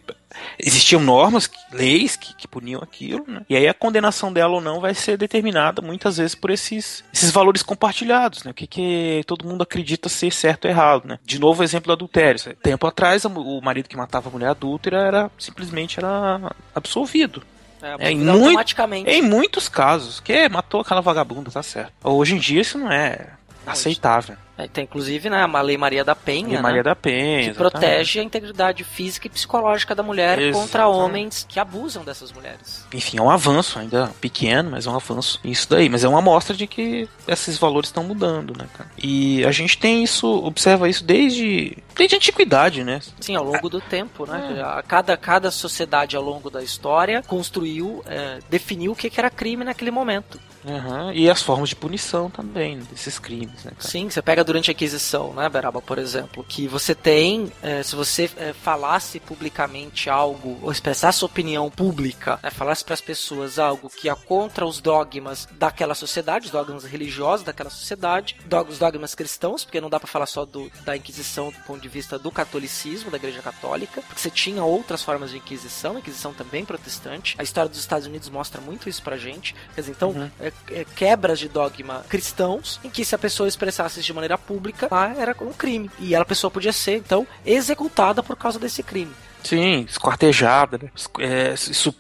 H: existiam normas, leis que, que puniam aquilo, né? e aí a condenação dela ou não vai ser determinada muitas vezes por esses, esses valores compartilhados, né? o que, que todo mundo acredita ser certo ou errado. Né? De novo, o exemplo do adultério. Tempo atrás, o marido que matava a mulher adúltera era simplesmente era absolvido.
G: É,
H: É, em, muito, em muitos casos, que matou aquela vagabunda, tá certo. Hoje em dia isso não é aceitável.
G: É, tem inclusive né, a Lei Maria da Penha,
H: Lei
G: né,
H: Maria da Penha,
G: que
H: exatamente.
G: protege a integridade física e psicológica da mulher contra
H: Exatamente.
G: homens que abusam dessas mulheres.
H: Enfim, é um avanço, ainda pequeno, mas é um avanço isso daí. Mas é uma amostra de que esses valores estão mudando, né, cara? E a gente tem isso, observa isso desde, desde a antiguidade, né?
G: Sim, ao longo do tempo, né? A Cada, cada sociedade ao longo da história construiu, é, definiu o que era crime naquele momento.
H: Aham, E as formas de punição também, desses crimes, né, cara?
G: Sim, você pega durante a Inquisição, né, Beraba, por exemplo, que você tem, é, se você é, falasse publicamente algo, ou expressasse sua opinião pública, né, falasse para as pessoas algo que é contra os dogmas daquela sociedade, os dogmas religiosos daquela sociedade, os dogmas cristãos, porque não dá para falar só do, da Inquisição do ponto de vista do catolicismo, da Igreja Católica, porque você tinha outras formas de Inquisição, Inquisição também protestante. A história dos Estados Unidos mostra muito isso pra gente. Quer dizer, então,
H: Uhum.
G: é, é, quebras de dogma cristãos, em que se a pessoa expressasse de maneira pública, ah, era um crime. E ela, a pessoa podia ser, então, executada por causa desse crime.
H: Sim, esquartejada, né? É,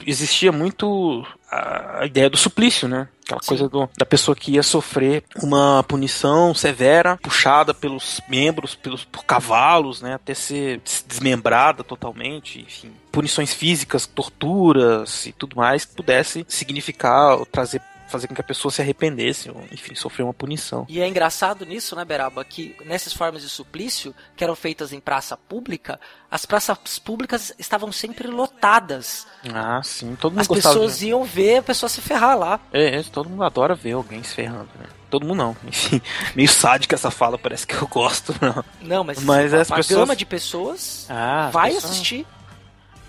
H: existia muito a, a ideia do suplício, né? Aquela Sim. coisa do, da pessoa que ia sofrer uma punição severa, puxada pelos membros, pelos por cavalos, né? Até ser desmembrada totalmente, enfim. Punições físicas, torturas e tudo mais que pudesse significar ou trazer fazer com que a pessoa se arrependesse, ou, enfim, sofrer uma punição.
G: E é engraçado nisso, né, Beraba, que nessas formas de suplício, que eram feitas em praça pública, as praças públicas estavam sempre lotadas.
H: Ah, sim, todo mundo
G: As pessoas iam ver a pessoa se ferrar lá.
H: É, todo mundo adora ver alguém se ferrando, né? Todo mundo não, enfim, meio sádica essa fala, parece que eu gosto, não.
G: Não, mas,
H: mas
G: a,
H: as pessoas...
G: gama de pessoas
H: ah,
G: vai
H: pessoas...
G: assistir.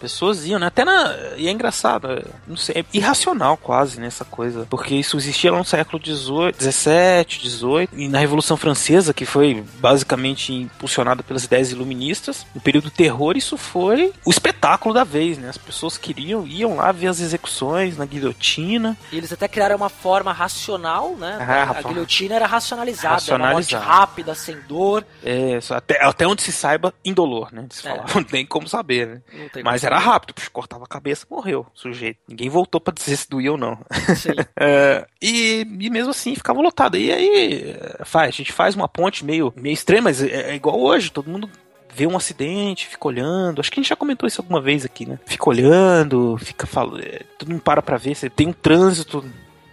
H: Pessoas iam, né? Até na. E é engraçado, é, não sei, é irracional quase, né? Essa coisa. Porque isso existia lá no século XVII, XVIII, e na Revolução Francesa, que foi basicamente impulsionada pelas ideias iluministas. No período do terror, isso foi o espetáculo da vez, né? As pessoas queriam, iam lá ver as execuções na guilhotina.
G: E eles até criaram uma forma racional, né?
H: Ah,
G: a guilhotina era racionalizada, racionalizada. Era uma morte rápida, sem dor.
H: É, até, até onde se saiba, indolor, né? É. não tem como saber, né? Mas era rápido, puxa, cortava a cabeça, morreu o sujeito. Ninguém voltou para dizer se doía ou não. é, e, e mesmo assim ficava lotado. E aí faz, a gente faz uma ponte meio, meio estranha, mas é, é igual hoje, todo mundo vê um acidente, fica olhando. Acho que a gente já comentou isso alguma vez aqui, né? Fica olhando, fica falando. É, todo mundo para pra ver. Você tem um trânsito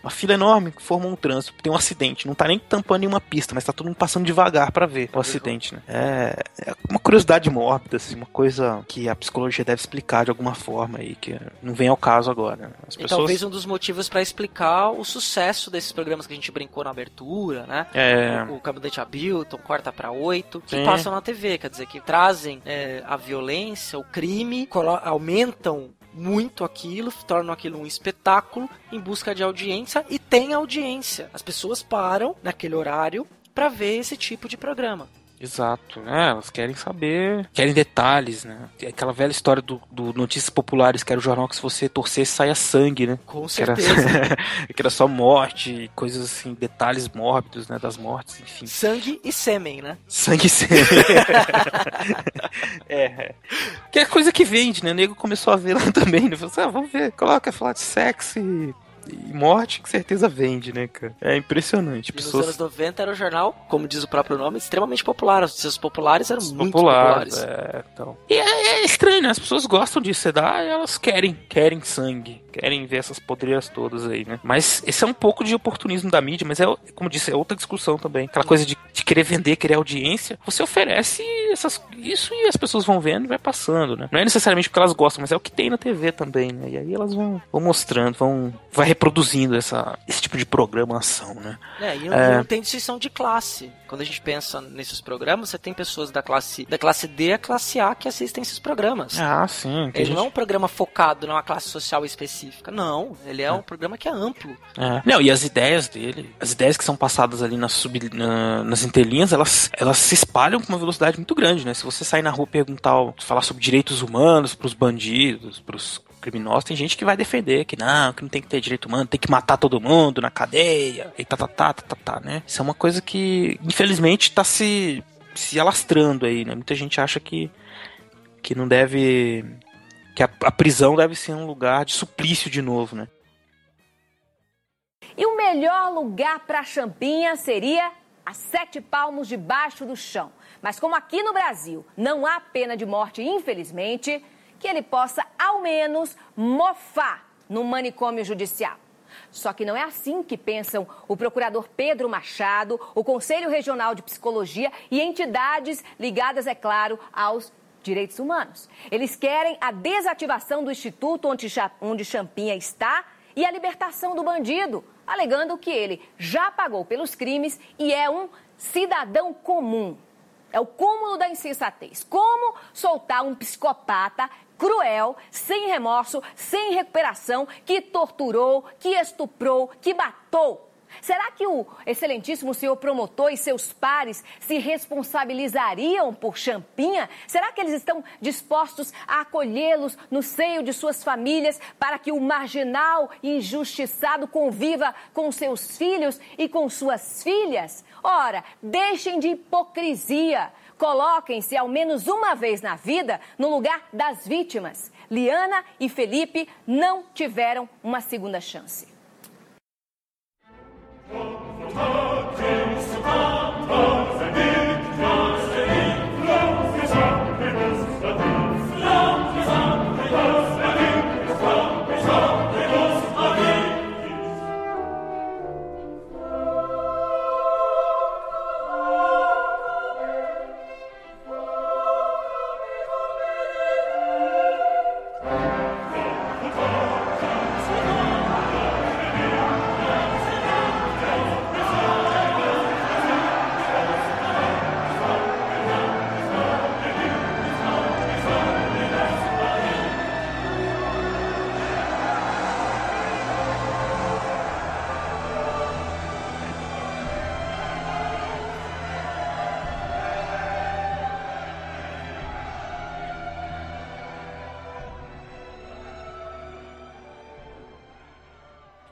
H: uma fila enorme que forma um trânsito. Tem um acidente. Não tá nem tampando nenhuma pista, mas tá todo mundo passando devagar para ver o acidente, né? É, é, uma curiosidade mórbida, assim, uma coisa que a psicologia deve explicar de alguma forma aí, que não vem ao caso agora. Né?
G: As pessoas... E talvez um dos motivos para explicar o sucesso desses programas que a gente brincou na abertura, né?
H: É...
G: O, o Cabinete Hamilton, Quarta para Oito, que Sim. passam na TV, quer dizer, que trazem é, a violência, o crime, aumentam muito aquilo, tornam aquilo um espetáculo em busca de audiência e tem audiência. As pessoas param naquele horário para ver esse tipo de programa.
H: Exato, né? Elas querem saber, querem detalhes, né? Aquela velha história do, do Notícias Populares, que era o jornal que se você torcesse saia sangue, né?
G: Com
H: certeza. Que era, que era só morte, coisas assim, detalhes mórbidos, né? Das mortes, enfim.
G: Sangue e sêmen, né?
H: Sangue e sêmen. é, é. Que é coisa que vende, né? O nego começou a ver lá também, né? Falou assim, ah, vamos ver, coloca falar de sexo e e morte com certeza vende, né, cara? É impressionante.
G: E Pessoas... Nos anos 90 era um jornal, como diz o próprio nome, extremamente popular. As notícias populares eram muito populares.
H: É, então. E é, é, estranho, né? As pessoas gostam disso. Você dá, elas querem, querem sangue. Querem ver essas podreiras todas aí, né? Mas esse é um pouco de oportunismo da mídia, mas é, como disse, é outra discussão também. Aquela coisa de, de querer vender, querer audiência. Você oferece essas, isso e as pessoas vão vendo e vai passando, né? Não é necessariamente porque elas gostam, mas é o que tem na TV também, né? E aí elas vão, vão mostrando, vão vai reproduzindo essa, esse tipo de programação, né?
G: É, e não, é... não tem distinção de classe. Quando a gente pensa nesses programas, você tem pessoas da classe da classe D a classe A que assistem esses programas.
H: Ah, sim.
G: Ele gente... não é um programa focado numa classe social específica. Não, ele é, é. um programa que é amplo.
H: É. Não, e as ideias dele, as ideias que são passadas ali nas, sub, na, nas entrelinhas, elas, elas se espalham com uma velocidade muito grande, né? Se você sair na rua perguntar, falar sobre direitos humanos pros bandidos, pros criminosos, tem gente que vai defender que não, que não tem que ter direito humano, tem que matar todo mundo na cadeia, e tá, tá, tá, tá, tá, tá né? Isso é uma coisa que, infelizmente, tá se, se alastrando aí, né? Muita gente acha que, que não deve. que a, a prisão deve ser um lugar de suplício de novo, né?
Q: E o melhor lugar para champinha seria a sete palmos debaixo do chão. Mas como aqui no Brasil não há pena de morte, infelizmente, que ele possa, ao menos, mofar no manicômio judicial. Só que não é assim que pensam o procurador Pedro Machado, o Conselho Regional de Psicologia e entidades ligadas, é claro, aos direitos humanos. Eles querem a desativação do instituto onde, Champinha está e a libertação do bandido, alegando que ele já pagou pelos crimes e é um cidadão comum. É o cúmulo da insensatez. Como soltar um psicopata cruel, sem remorso, sem recuperação, que torturou, que estuprou, que matou? Será que o excelentíssimo senhor promotor e seus pares se responsabilizariam por Champinha? Será que eles estão dispostos a acolhê-los no seio de suas famílias para que o marginal injustiçado conviva com seus filhos e com suas filhas? Ora, deixem de hipocrisia. Coloquem-se ao menos uma vez na vida no lugar das vítimas. Liana e Felipe não tiveram uma segunda chance.
H: Come,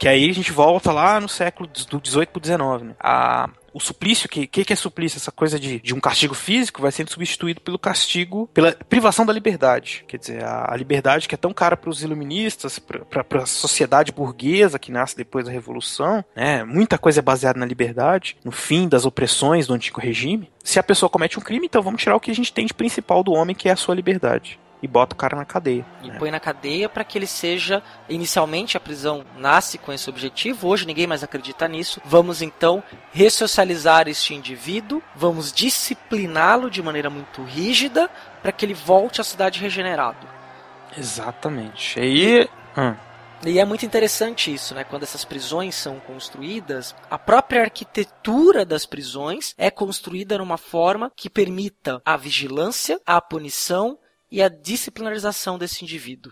H: Que aí a gente volta lá no século do 18 pro 19, né? A, o suplício, que, que que é suplício? Essa coisa de, de um castigo físico vai sendo substituído pelo castigo, pela privação da liberdade. Quer dizer, a, a liberdade que é tão cara para os iluministas, para a sociedade burguesa que nasce depois da Revolução, né? Muita coisa é baseada na liberdade, no fim das opressões do antigo regime. Se a pessoa comete um crime, então vamos tirar o que a gente tem de principal do homem, que é a sua liberdade e bota o cara na cadeia.
G: E
H: né?
G: põe na cadeia para que ele seja. Inicialmente a prisão nasce com esse objetivo, hoje ninguém mais acredita nisso. Vamos então ressocializar este indivíduo, vamos discipliná-lo de maneira muito rígida para que ele volte à cidade regenerado.
H: Exatamente. E. Hum.
G: E é muito interessante isso, né? Quando essas prisões são construídas, a própria arquitetura das prisões é construída numa forma que permita a vigilância, a punição e a disciplinarização desse indivíduo.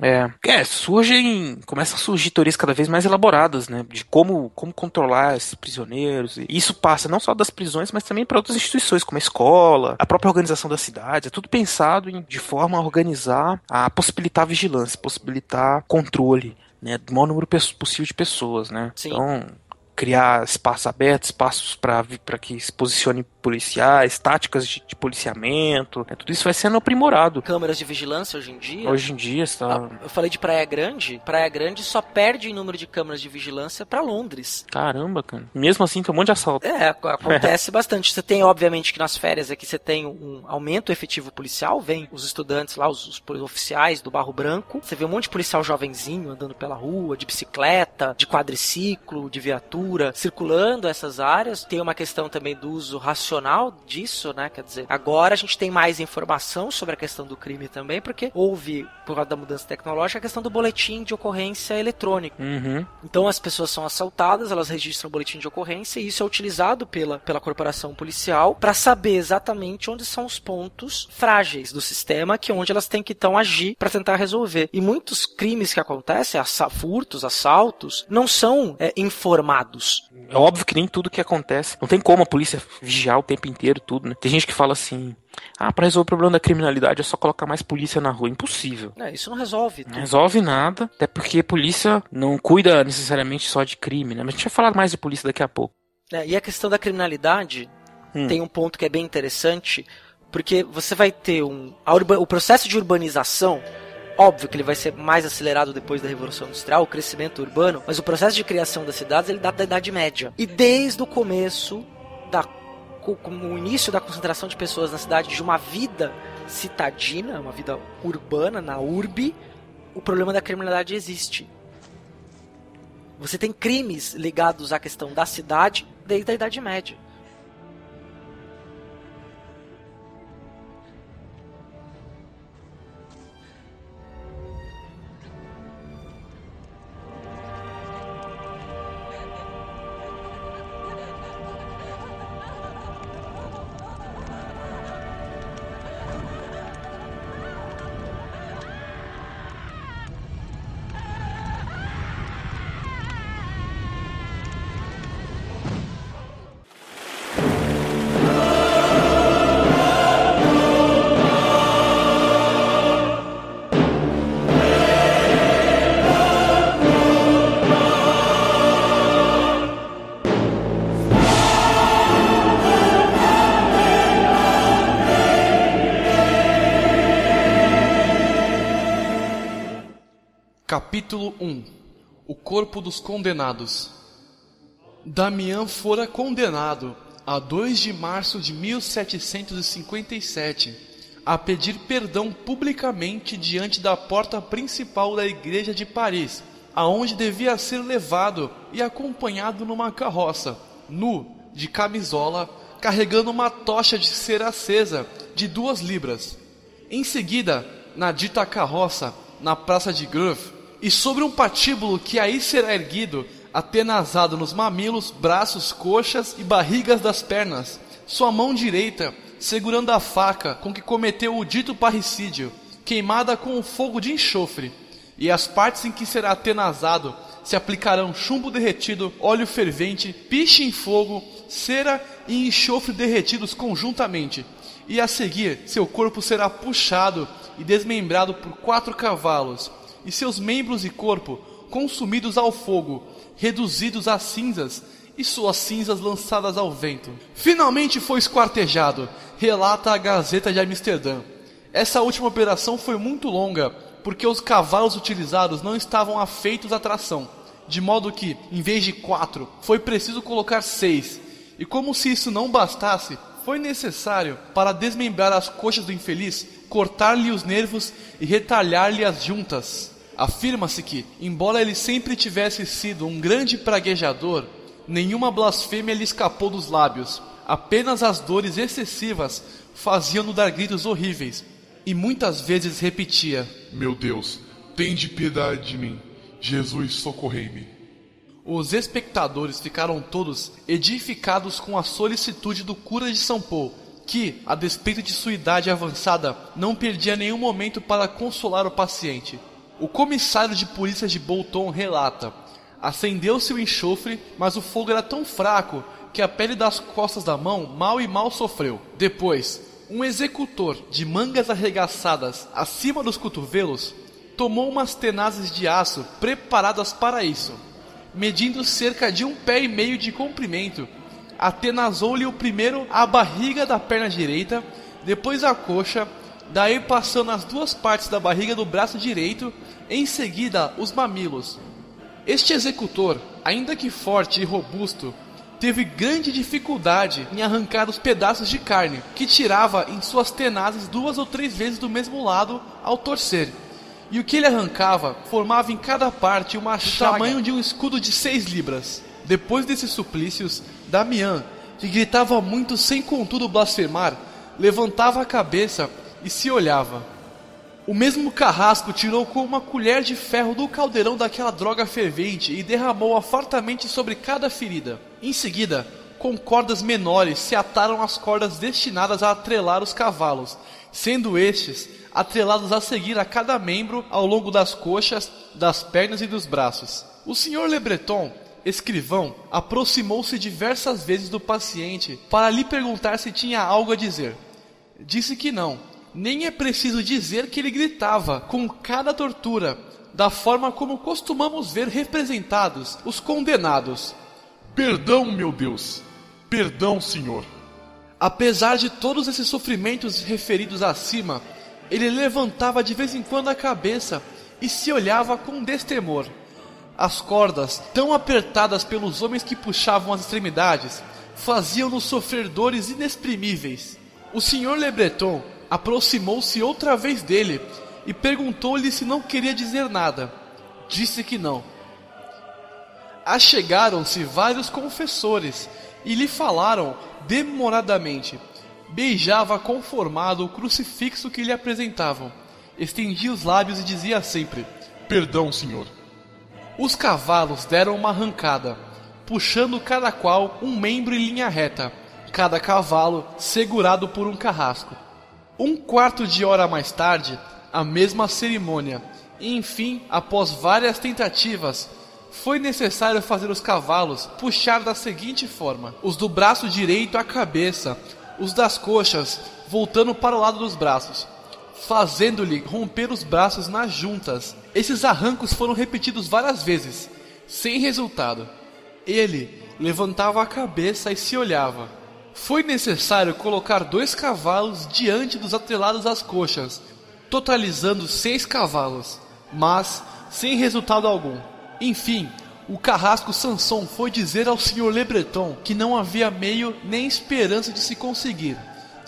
H: É, é, surgem, começam a surgir teorias cada vez mais elaboradas, né, de como, como controlar esses prisioneiros. E isso passa não só das prisões, mas também para outras instituições, como a escola, a própria organização da cidade. É tudo pensado em, de forma a organizar, a possibilitar vigilância, possibilitar controle, né, do maior número possível de pessoas, né.
G: Sim.
H: Então, criar espaços abertos, espaços para que se posicionem policiais, táticas de, de policiamento, né? tudo isso vai sendo aprimorado.
G: Câmeras de vigilância hoje em dia.
H: Hoje em dia está.
G: Ah, eu falei de Praia Grande. Praia Grande só perde em número de câmeras de vigilância para Londres.
H: Caramba, cara. Mesmo assim tem um monte de assalto.
G: É, acontece bastante. Você tem, obviamente, que nas férias aqui você tem um aumento efetivo policial, vem os estudantes lá, os, os oficiais do Barro Branco. Você vê um monte de policial jovenzinho andando pela rua, de bicicleta, de quadriciclo, de viatura, circulando essas áreas. Tem uma questão também do uso racional disso, né? Quer dizer, agora a gente tem mais informação sobre a questão do crime também, porque houve, por causa da mudança tecnológica, a questão do boletim de ocorrência eletrônico.
H: Uhum.
G: Então as pessoas são assaltadas, elas registram o boletim de ocorrência e isso é utilizado pela, pela corporação policial para saber exatamente onde são os pontos frágeis do sistema, que é onde elas têm que então agir para tentar resolver. E muitos crimes que acontecem, assa furtos, assaltos, não são é, informados.
H: É óbvio que nem tudo que acontece. Não tem como a polícia vigiar o tempo inteiro tudo, né? Tem gente que fala assim: ah, para resolver o problema da criminalidade é só colocar mais polícia na rua. Impossível.
G: É, isso não resolve.
H: Não resolve nada, até porque a polícia não cuida necessariamente só de crime, né? Mas a gente vai falar mais de polícia daqui a pouco.
G: É, e a questão da criminalidade hum. tem um ponto que é bem interessante, porque você vai ter um. o processo de urbanização Óbvio que ele vai ser mais acelerado depois da Revolução Industrial, o crescimento urbano, mas o processo de criação das cidades ele data da Idade Média. E desde o começo da o início da concentração de pessoas na cidade de uma vida citadina, uma vida urbana, na urbe, o problema da criminalidade existe. Você tem crimes ligados à questão da cidade desde a Idade Média.
R: Capítulo 1 O corpo dos condenados Damião fora condenado a 2 de março de 1757 a pedir perdão publicamente diante da porta principal da igreja de Paris, aonde devia ser levado e acompanhado numa carroça, nu, de camisola, carregando uma tocha de cera acesa de duas libras. Em seguida, na dita carroça, na praça de Grove, e sobre um patíbulo que aí será erguido, atenazado nos mamilos, braços, coxas e barrigas das pernas, sua mão direita segurando a faca com que cometeu o dito parricídio, queimada com o fogo de enxofre, e as partes em que será atenazado se aplicarão chumbo derretido, óleo fervente, piche em fogo, cera e enxofre derretidos conjuntamente, e a seguir seu corpo será puxado e desmembrado por quatro cavalos, e seus membros e corpo consumidos ao fogo, reduzidos a cinzas e suas cinzas lançadas ao vento. Finalmente foi esquartejado, relata a Gazeta de Amsterdã. Essa última operação foi muito longa, porque os cavalos utilizados não estavam afeitos à tração, de modo que, em vez de quatro, foi preciso colocar seis. E como se isso não bastasse, foi necessário, para desmembrar as coxas do infeliz, cortar-lhe os nervos e retalhar-lhe as juntas. Afirma-se que, embora ele sempre tivesse sido um grande praguejador, nenhuma blasfêmia lhe escapou dos lábios. Apenas as dores excessivas faziam-no dar gritos horríveis, e muitas vezes repetia:
S: Meu Deus, tende piedade de mim. Jesus, socorrei-me.
R: Os espectadores ficaram todos edificados com a solicitude do cura de São Paulo, que, a despeito de sua idade avançada, não perdia nenhum momento para consolar o paciente. O comissário de polícia de Bolton relata: Acendeu-se o enxofre, mas o fogo era tão fraco que a pele das costas da mão mal e mal sofreu. Depois, um executor de mangas arregaçadas acima dos cotovelos tomou umas tenazes de aço preparadas para isso. Medindo cerca de um pé e meio de comprimento, atenazou-lhe o primeiro a barriga da perna direita, depois a coxa, daí passando as duas partes da barriga do braço direito, em seguida os mamilos. Este executor, ainda que forte e robusto, teve grande dificuldade em arrancar os pedaços de carne, que tirava em suas tenazes duas ou três vezes do mesmo lado ao torcer. E o que ele arrancava formava em cada parte uma chaga. tamanho de um escudo de seis libras. Depois desses suplícios, Damião, que gritava muito sem contudo blasfemar, levantava a cabeça e se olhava. O mesmo carrasco tirou com uma colher de ferro do caldeirão daquela droga fervente e derramou-a fartamente sobre cada ferida. Em seguida, com cordas menores se ataram as cordas destinadas a atrelar os cavalos, sendo estes atrelados a seguir a cada membro ao longo das coxas, das pernas e dos braços. O senhor Le Breton, escrivão, aproximou-se diversas vezes do paciente para lhe perguntar se tinha algo a dizer. Disse que não nem é preciso dizer que ele gritava com cada tortura, da forma como costumamos ver representados os condenados.
S: Perdão, meu Deus! Perdão, Senhor!
R: Apesar de todos esses sofrimentos referidos acima, ele levantava de vez em quando a cabeça e se olhava com destemor. As cordas, tão apertadas pelos homens que puxavam as extremidades, faziam-nos sofrer dores inexprimíveis. O senhor Le Breton aproximou-se outra vez dele e perguntou-lhe se não queria dizer nada. Disse que não. Achegaram-se vários confessores e lhe falaram demoradamente. Beijava conformado o crucifixo que lhe apresentavam. Estendia os lábios e dizia sempre:
S: Perdão, senhor.
R: Os cavalos deram uma arrancada, puxando cada qual um membro em linha reta, cada cavalo segurado por um carrasco. Um quarto de hora mais tarde, a mesma cerimônia. E enfim, após várias tentativas, foi necessário fazer os cavalos puxar da seguinte forma: os do braço direito à cabeça, os das coxas voltando para o lado dos braços, fazendo-lhe romper os braços nas juntas. Esses arrancos foram repetidos várias vezes, sem resultado. Ele levantava a cabeça e se olhava. Foi necessário colocar dois cavalos diante dos atrelados às coxas, totalizando seis cavalos. Mas sem resultado algum. Enfim, o carrasco Sanson foi dizer ao Sr. Lebreton que não havia meio nem esperança de se conseguir.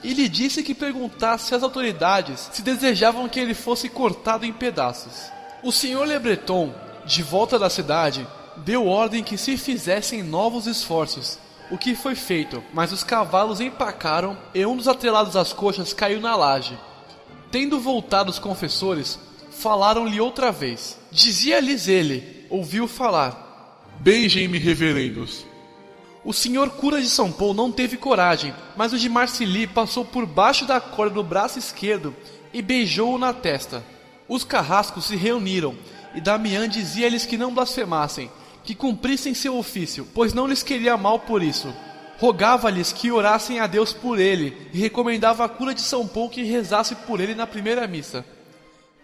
R: E lhe disse que perguntasse às autoridades se desejavam que ele fosse cortado em pedaços. O Sr. Lebreton, de volta da cidade, deu ordem que se fizessem novos esforços, o que foi feito, mas os cavalos empacaram e um dos atrelados às coxas caiu na laje. Tendo voltado os confessores, falaram-lhe outra vez. Dizia-lhes ele, ouviu falar:
S: Beijem-me, reverendos.
R: O senhor cura de São Paulo não teve coragem, mas o de Marcili passou por baixo da corda do braço esquerdo e beijou-o na testa. Os carrascos se reuniram, e Damião dizia-lhes que não blasfemassem, que cumprissem seu ofício, pois não lhes queria mal por isso. Rogava-lhes que orassem a Deus por ele, e recomendava a cura de São Paulo que rezasse por ele na primeira missa.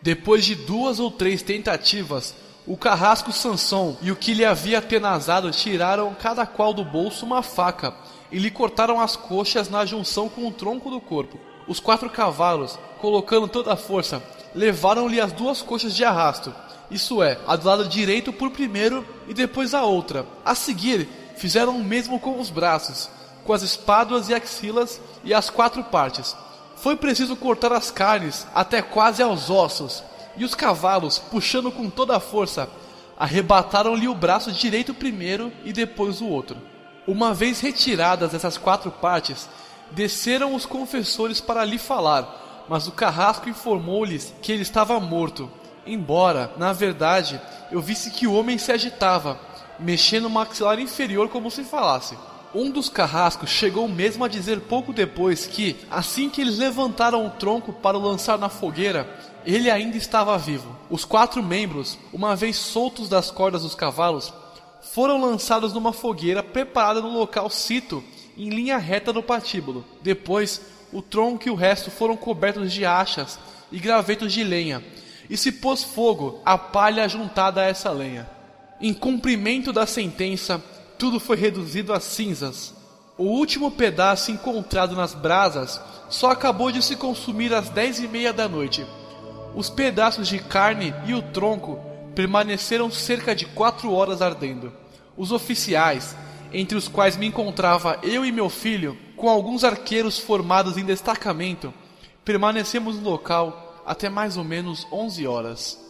R: Depois de duas ou três tentativas, o carrasco Sansão e o que lhe havia atenazado tiraram cada qual do bolso uma faca e lhe cortaram as coxas na junção com o tronco do corpo. Os quatro cavalos, colocando toda a força, levaram-lhe as duas coxas de arrasto, isso é, a do lado direito por primeiro e depois a outra. A seguir, fizeram o mesmo com os braços, com as espáduas e axilas e as quatro partes. Foi preciso cortar as carnes até quase aos ossos, e os cavalos, puxando com toda a força, arrebataram-lhe o braço direito primeiro e depois o outro. Uma vez retiradas essas quatro partes, desceram os confessores para lhe falar, mas o carrasco informou-lhes que ele estava morto Embora, na verdade, eu visse que o homem se agitava, mexendo o maxilar inferior como se falasse. Um dos carrascos chegou mesmo a dizer pouco depois que, assim que eles levantaram o tronco para o lançar na fogueira, ele ainda estava vivo. Os quatro membros, uma vez soltos das cordas dos cavalos, foram lançados numa fogueira preparada no local cito, em linha reta no patíbulo. Depois, o tronco e o resto foram cobertos de achas e gravetos de lenha, e se pôs fogo à palha juntada a essa lenha. Em cumprimento da sentença, tudo foi reduzido a cinzas. O último pedaço encontrado nas brasas só acabou de se consumir às dez e meia da noite. Os pedaços de carne e o tronco permaneceram cerca de quatro horas ardendo. Os oficiais, entre os quais me encontrava eu e meu filho, com alguns arqueiros formados em destacamento, permanecemos no local até mais ou menos 11 horas.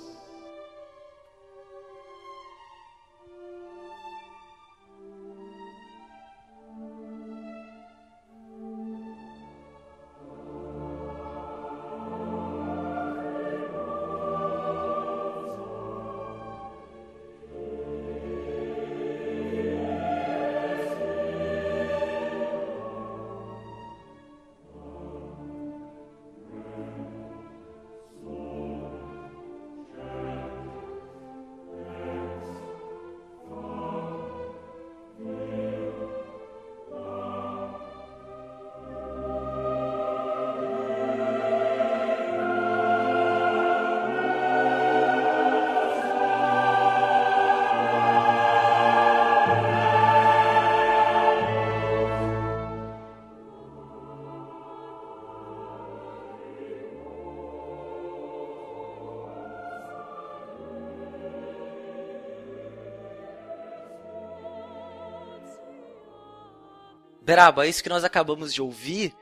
G: Beraba, isso que nós acabamos de ouvir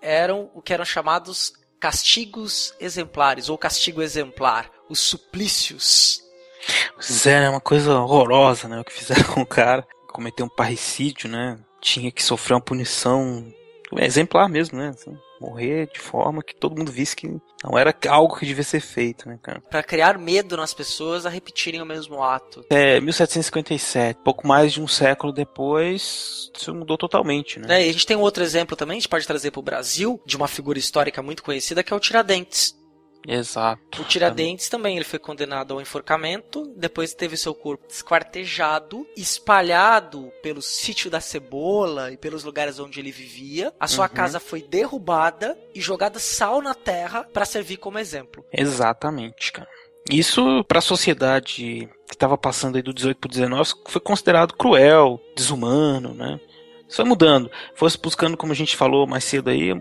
G: eram o que eram chamados castigos exemplares ou castigo exemplar, os suplícios.
H: Zé, é uma coisa horrorosa, né? O que fizeram com o cara. Cometeu um parricídio, né? Tinha que sofrer uma punição exemplar mesmo, né? Assim, morrer de forma que todo mundo visse que não era algo que devia ser feito, né, cara?
G: Pra criar medo nas pessoas a repetirem o mesmo ato.
H: É, 1757, pouco mais de um século depois, isso mudou totalmente, né?
G: É, e a gente tem um outro exemplo também, a gente pode trazer pro Brasil, de uma figura histórica muito conhecida, que é o Tiradentes.
H: Exato.
G: O Tiradentes também ele foi condenado ao enforcamento, depois teve seu corpo esquartejado, espalhado pelo sítio da Cebola e pelos lugares onde ele vivia. A sua uhum. casa foi derrubada e jogada sal na terra para servir como exemplo.
H: Exatamente, cara. Isso para a sociedade que estava passando aí do 18 para 19 foi considerado cruel, desumano, né? Isso foi mudando. Fosse buscando, como a gente falou mais cedo aí,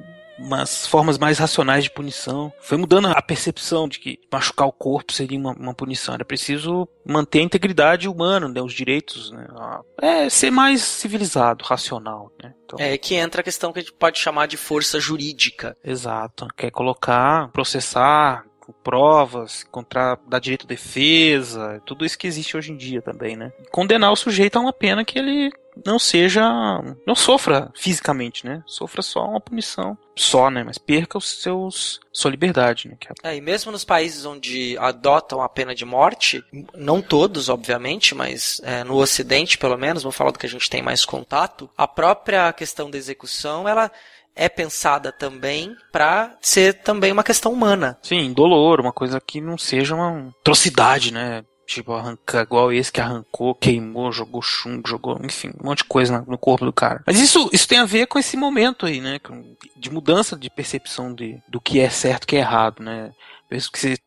H: umas formas mais racionais de punição. Foi mudando a percepção de que machucar o corpo seria uma, uma punição. Era preciso manter a integridade humana, né, os direitos, né, é ser mais civilizado, racional, né.
G: Então, é que entra a questão que a gente pode chamar de força jurídica.
H: Exato. Quer colocar, processar, provas, encontrar dar direito à defesa, tudo isso que existe hoje em dia também, né? Condenar o sujeito a uma pena que ele não seja, não sofra fisicamente, né? Sofra só uma punição, só, né? Mas perca os seus sua liberdade, né?
G: É, e mesmo nos países onde adotam a pena de morte, não todos, obviamente, mas é, no Ocidente, pelo menos, vou falar do que a gente tem mais contato, a própria questão da execução, ela é pensada também para ser também uma questão humana.
H: Sim, dolor, uma coisa que não seja uma atrocidade, né? Tipo, arrancar igual esse que arrancou, queimou, jogou chumbo, jogou, enfim, um monte de coisa no corpo do cara. Mas isso, isso tem a ver com esse momento aí, né? De mudança de percepção de, do que é certo e que é errado, né? Mesmo que você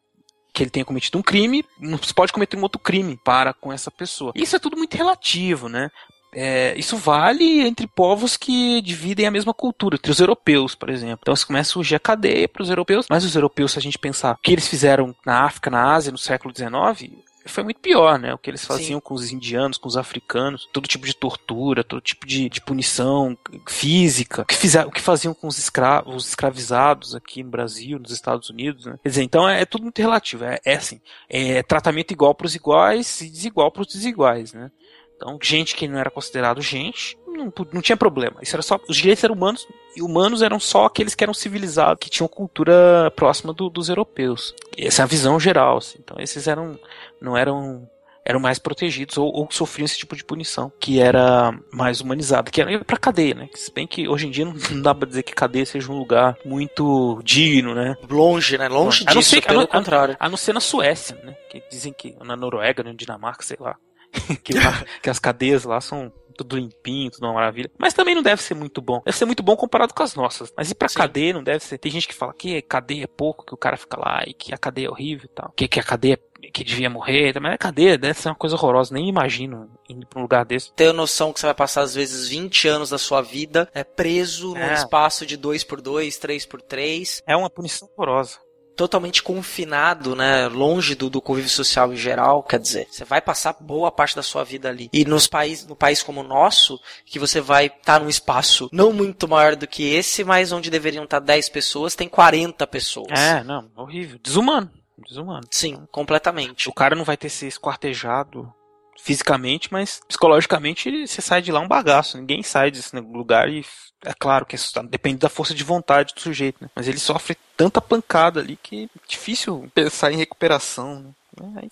H: que ele tenha cometido um crime, não se pode cometer um outro crime para com essa pessoa. Isso é tudo muito relativo, né? É, isso vale entre povos que dividem a mesma cultura, entre os europeus, por exemplo. Então você começa a surgir a cadeia para os europeus, mas os europeus, se a gente pensar o que eles fizeram na África, na Ásia, no século XIX, foi muito pior, né? O que eles faziam Sim. com os indianos, com os africanos, todo tipo de tortura, todo tipo de, de punição física, o que, fizeram, o que faziam com os, escravos, os escravizados aqui no Brasil, nos Estados Unidos, né? Quer dizer, então é, é tudo muito relativo, é, é assim, é tratamento igual para os iguais e desigual para os desiguais, né? Então, gente que não era considerado gente, não, não tinha problema. Isso era só. Os direitos eram humanos, e humanos eram só aqueles que eram civilizados, que tinham cultura próxima do, dos europeus. Essa é a visão geral. Assim. Então, esses eram. não eram eram mais protegidos ou, ou, sofriam esse tipo de punição, que era mais humanizado, que era ir pra cadeia, né? Se bem que hoje em dia não, não dá pra dizer que cadeia seja um lugar muito digno, né?
G: Longe, né? Longe disso, ser, pelo a, contrário.
H: A, a não ser na Suécia, né? Que dizem que na Noruega, na Dinamarca, sei lá. que, lá, que as cadeias lá são tudo limpinho, tudo uma maravilha. Mas também não deve ser muito bom. Deve ser muito bom comparado com as nossas. Mas ir pra Sim. cadeia não deve ser. Tem gente que fala que cadeia é pouco, que o cara fica lá e que a cadeia é horrível e tal. Que, que a cadeia que devia morrer. Mas a cadeia deve ser uma coisa horrorosa. Nem imagino indo pra um lugar desse.
G: Ter noção que você vai passar às vezes 20 anos da sua vida é preso é. num espaço de 2 por 2 3 por 3
H: É uma punição horrorosa
G: totalmente confinado, né, longe do, do convívio social em geral, quer dizer, você vai passar boa parte da sua vida ali. E nos países, no país como o nosso, que você vai estar tá num espaço não muito maior do que esse, mas onde deveriam estar tá 10 pessoas, tem 40 pessoas.
H: É, não, horrível, desumano. Desumano.
G: Sim, completamente.
H: O cara não vai ter se esquartejado fisicamente, mas psicologicamente você sai de lá um bagaço. Ninguém sai desse lugar e é claro que isso depende da força de vontade do sujeito, né? Mas ele sofre tanta pancada ali que é difícil pensar em recuperação, né?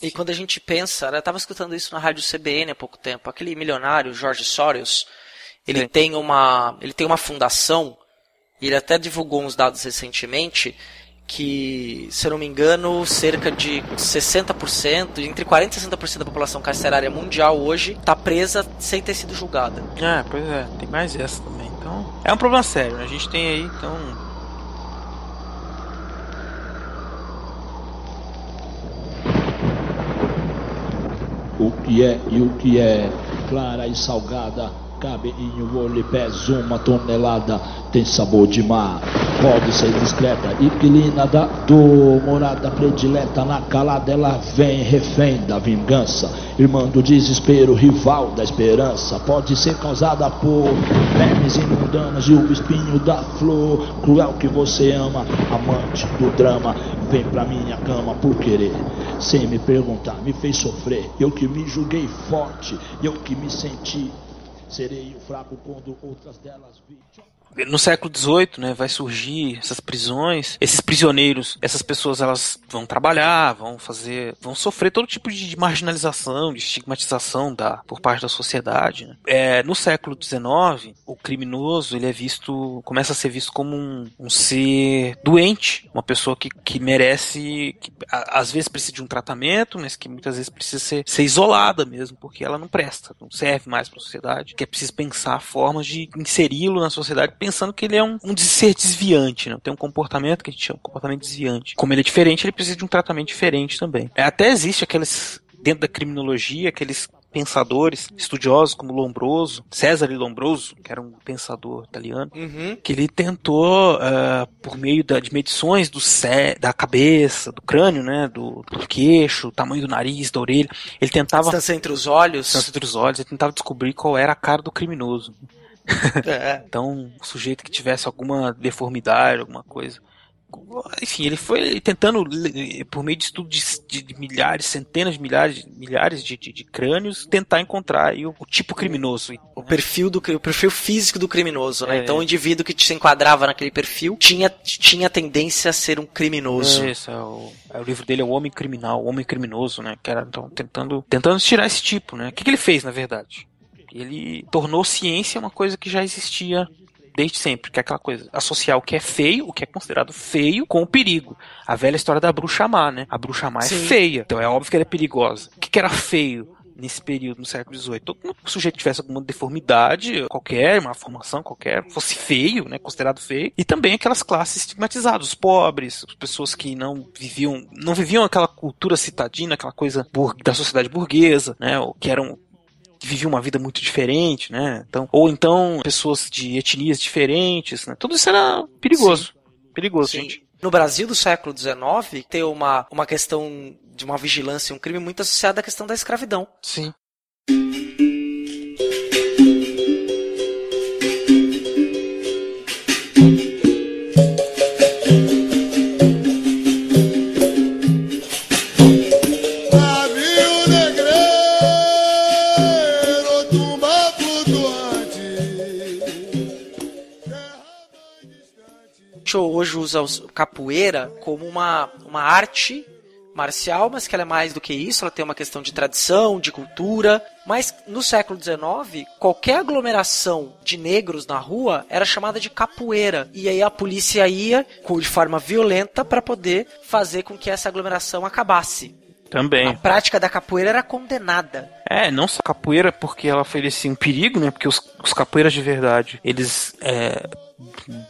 G: É, e quando a gente pensa, né, eu tava escutando isso na rádio CBN há pouco tempo, aquele milionário Jorge Soros, ele tem uma, ele tem uma fundação, e ele até divulgou uns dados recentemente que, se eu não me engano, cerca de 60%, entre 40% e 60% da população carcerária mundial hoje está presa sem ter sido julgada.
H: É, pois é, tem mais essa também. Então, é um problema sério. Né? A gente tem aí, então,
T: o que é e o que é clara e salgada cabe em um olho pesa uma tonelada, tem sabor de mar. Pode ser discreta, inquilina da dor, morada predileta na calada, ela vem refém da vingança, irmã do desespero, rival da esperança. Pode ser causada por vermes imundanos e o espinho da flor, cruel que você ama, amante do drama. Vem pra minha cama por querer, sem me perguntar, me fez sofrer. Eu que me julguei forte, eu que me senti Serei o fraco quando outras delas vi
H: no século XVIII, né, vai surgir essas prisões, esses prisioneiros, essas pessoas elas vão trabalhar, vão fazer, vão sofrer todo tipo de marginalização, de estigmatização da, por parte da sociedade. Né. É, no século XIX, o criminoso ele é visto, começa a ser visto como um, um ser doente, uma pessoa que, que merece, que, a, às vezes precisa de um tratamento, mas que muitas vezes precisa ser, ser isolada mesmo, porque ela não presta, não serve mais para a sociedade, que é preciso pensar formas de inseri-lo na sociedade pensando que ele é um, um ser desviante, né? Tem um comportamento que a gente chama de comportamento desviante. Como ele é diferente, ele precisa de um tratamento diferente também. É, até existe aqueles, dentro da criminologia, aqueles pensadores, estudiosos como Lombroso, Cesare Lombroso, que era um pensador italiano,
G: Uhum.
H: que ele tentou, uh, por meio da, de medições do cé, da cabeça, do crânio, né, do, do queixo, tamanho do nariz, da orelha, ele tentava...
G: Distância entre os olhos.
H: Distância entre os olhos, ele tentava descobrir qual era a cara do criminoso.
G: É.
H: então, o sujeito que tivesse alguma deformidade, alguma coisa. Enfim, ele foi tentando, por meio de estudo de, de, milhares, centenas de milhares, milhares de, de, de crânios, tentar encontrar o, o tipo criminoso.
G: O perfil do o perfil físico do criminoso, né?
H: É.
G: Então o indivíduo que se enquadrava naquele perfil tinha, tinha tendência a ser um criminoso.
H: É, esse é o, é, o livro dele é o Homem Criminal, o Homem Criminoso, né? Que era então, tentando, tentando tirar esse tipo, né? O que, que ele fez, na verdade? Ele tornou ciência uma coisa que já existia desde sempre, que é aquela coisa, associar o que é feio, o que é considerado feio, com o perigo. A velha história da bruxa má, né? A bruxa má
G: Sim.
H: é feia, então é óbvio que ela é perigosa. O que, que era feio? Nesse período, no século XVIII, todo o sujeito tivesse alguma deformidade, qualquer, uma formação qualquer, fosse feio, né, considerado feio, e também aquelas classes estigmatizadas, os pobres, as pessoas que não viviam, não viviam aquela cultura citadina, aquela coisa da sociedade burguesa, né, ou que eram que viviam uma vida muito diferente, né? Então, ou então pessoas de etnias diferentes, né? Tudo isso era perigoso. Perigoso, gente.
G: No Brasil do século XIX, tem uma, uma questão de uma vigilância e um crime muito associada à questão da escravidão.
H: Sim.
G: Hoje usa capoeira como uma, uma arte marcial, mas que ela é mais do que isso, ela tem uma questão de tradição, de cultura. Mas no século XIX, qualquer aglomeração de negros na rua era chamada de capoeira. E aí a polícia ia de forma violenta para poder fazer com que essa aglomeração acabasse.
H: Também.
G: A prática da capoeira era condenada.
H: É, não só capoeira porque ela oferecia um perigo, né? Porque os, os capoeiras de verdade, eles é,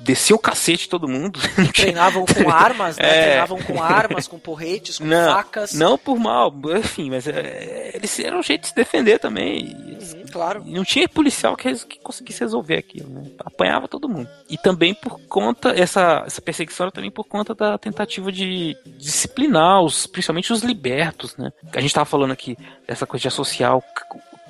H: desciam o cacete todo mundo.
G: Treinavam com armas, né?
H: É.
G: Treinavam com armas, com porretes, com
H: não,
G: facas.
H: Não por mal, enfim, mas é, eles eram um jeito de se defender também.
G: Uhum, claro.
H: e não tinha policial que, que conseguisse resolver aquilo, né? Apanhava todo mundo. E também por conta, essa, essa perseguição era também por conta da tentativa de disciplinar, os, principalmente os libertos, né? A gente tava falando aqui dessa coisa de associar o,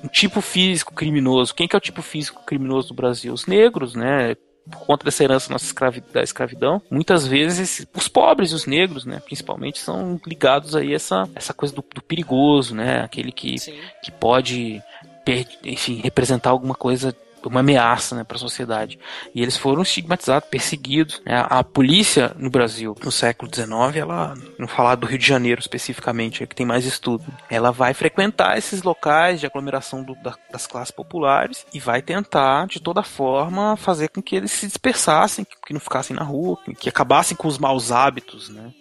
H: um tipo físico criminoso. Quem que é o tipo físico criminoso do Brasil? Os negros, né? Por conta dessa herança nossa da escravidão, muitas vezes os pobres e os negros, né, principalmente, são ligados aí a essa, essa coisa do, do perigoso, né, aquele que, que pode, per- enfim, representar alguma coisa uma ameaça né, para a sociedade. E eles foram estigmatizados, perseguidos. né. A, polícia no Brasil, no século XIX, ela, não falar do Rio de Janeiro especificamente, é que tem mais estudo, ela vai frequentar esses locais de aglomeração do- da- das classes populares e vai tentar, de toda forma, fazer com que eles se dispersassem, que, não ficassem na rua, que acabassem com os maus hábitos, né?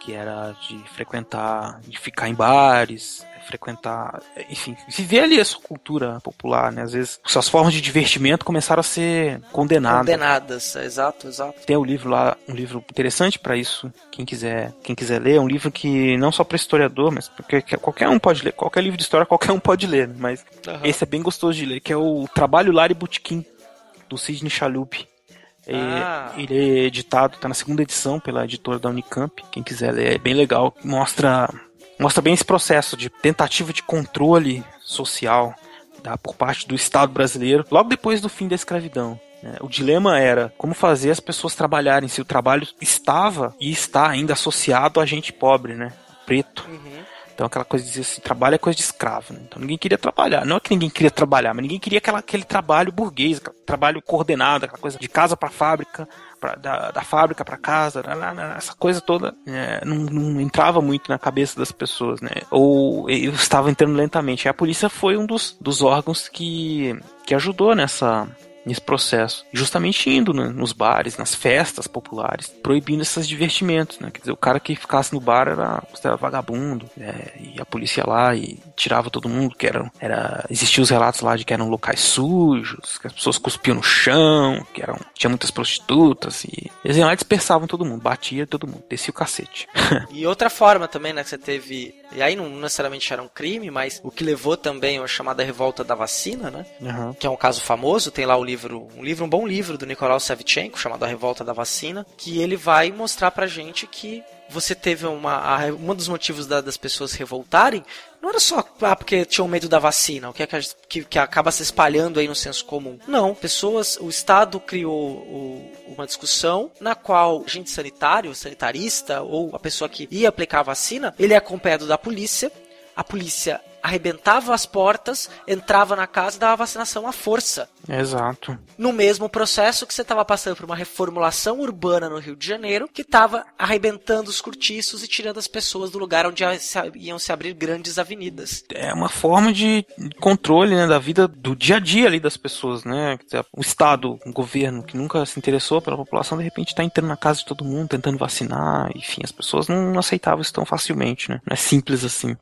H: que era de frequentar, de ficar em bares, frequentar, enfim, viver ali a sua cultura popular, né? Às vezes suas formas de divertimento começaram a ser condenadas.
G: Condenadas, exato, exato.
H: Tem o livro lá, um livro interessante para isso, quem quiser, quem quiser ler, é um livro que não só para historiador, mas porque qualquer um pode ler, qualquer livro de história qualquer um pode ler, né? mas
G: Aham.
H: esse é bem gostoso de ler, que é o Trabalho Lar e Botequim do Sidney Chalhoub. É,
G: Ah.
H: Ele é editado, tá na segunda edição pela editora da Unicamp. Quem quiser ler, é bem legal. Mostra, mostra bem esse processo de tentativa de controle social tá, por parte do Estado brasileiro, logo depois do fim da escravidão. né? O dilema era como fazer as pessoas trabalharem se o trabalho estava e está ainda associado a gente pobre, né? Preto. Então aquela coisa de dizer assim, trabalho é coisa de escravo, né? Então ninguém queria trabalhar. Não é que ninguém queria trabalhar, mas ninguém queria aquela, aquele trabalho burguês, aquele trabalho coordenado, aquela coisa de casa para fábrica, pra, da, da fábrica para casa, essa coisa toda é, não, não entrava muito na cabeça das pessoas, né? Ou eu estava entrando lentamente. E a polícia foi um dos, dos órgãos que, que ajudou nessa nesse processo. Justamente indo né, nos bares, nas festas populares, proibindo esses divertimentos, né? Quer dizer, o cara que ficasse no bar era, era vagabundo, né? e a polícia ia lá e tirava todo mundo, que era, era existiam os relatos lá de que eram locais sujos, que as pessoas cuspiam no chão, que eram tinha muitas prostitutas e eles iam lá e dispersavam todo mundo, batia todo mundo, descia o cacete.
G: e outra forma também, né, que você teve, e aí não necessariamente era um crime, mas o que levou também a chamada revolta da vacina, né?
H: Uhum.
G: Que é um caso famoso, tem lá o livro, um livro, um bom livro do Nicolau Savchenko, chamado A Revolta da Vacina, que ele vai mostrar pra gente que você teve uma. Um dos motivos da, das pessoas revoltarem não era só ah, porque tinham medo da vacina, o que, é que, que, acaba se espalhando aí no senso comum. Não, pessoas. O Estado criou o, uma discussão na qual o agente sanitário, sanitarista ou a pessoa que ia aplicar a vacina, ele é acompanhado da polícia. A polícia arrebentava as portas, entrava na casa e dava vacinação à força.
H: Exato.
G: No mesmo processo que você estava passando por uma reformulação urbana no Rio de Janeiro, que estava arrebentando os cortiços e tirando as pessoas do lugar onde iam se abrir grandes avenidas.
H: É uma forma de controle né, da vida do dia a dia ali das pessoas, né? O Estado, o governo que nunca se interessou pela população, de repente está entrando na casa de todo mundo, tentando vacinar, enfim, as pessoas não aceitavam isso tão facilmente, né? Não é simples assim.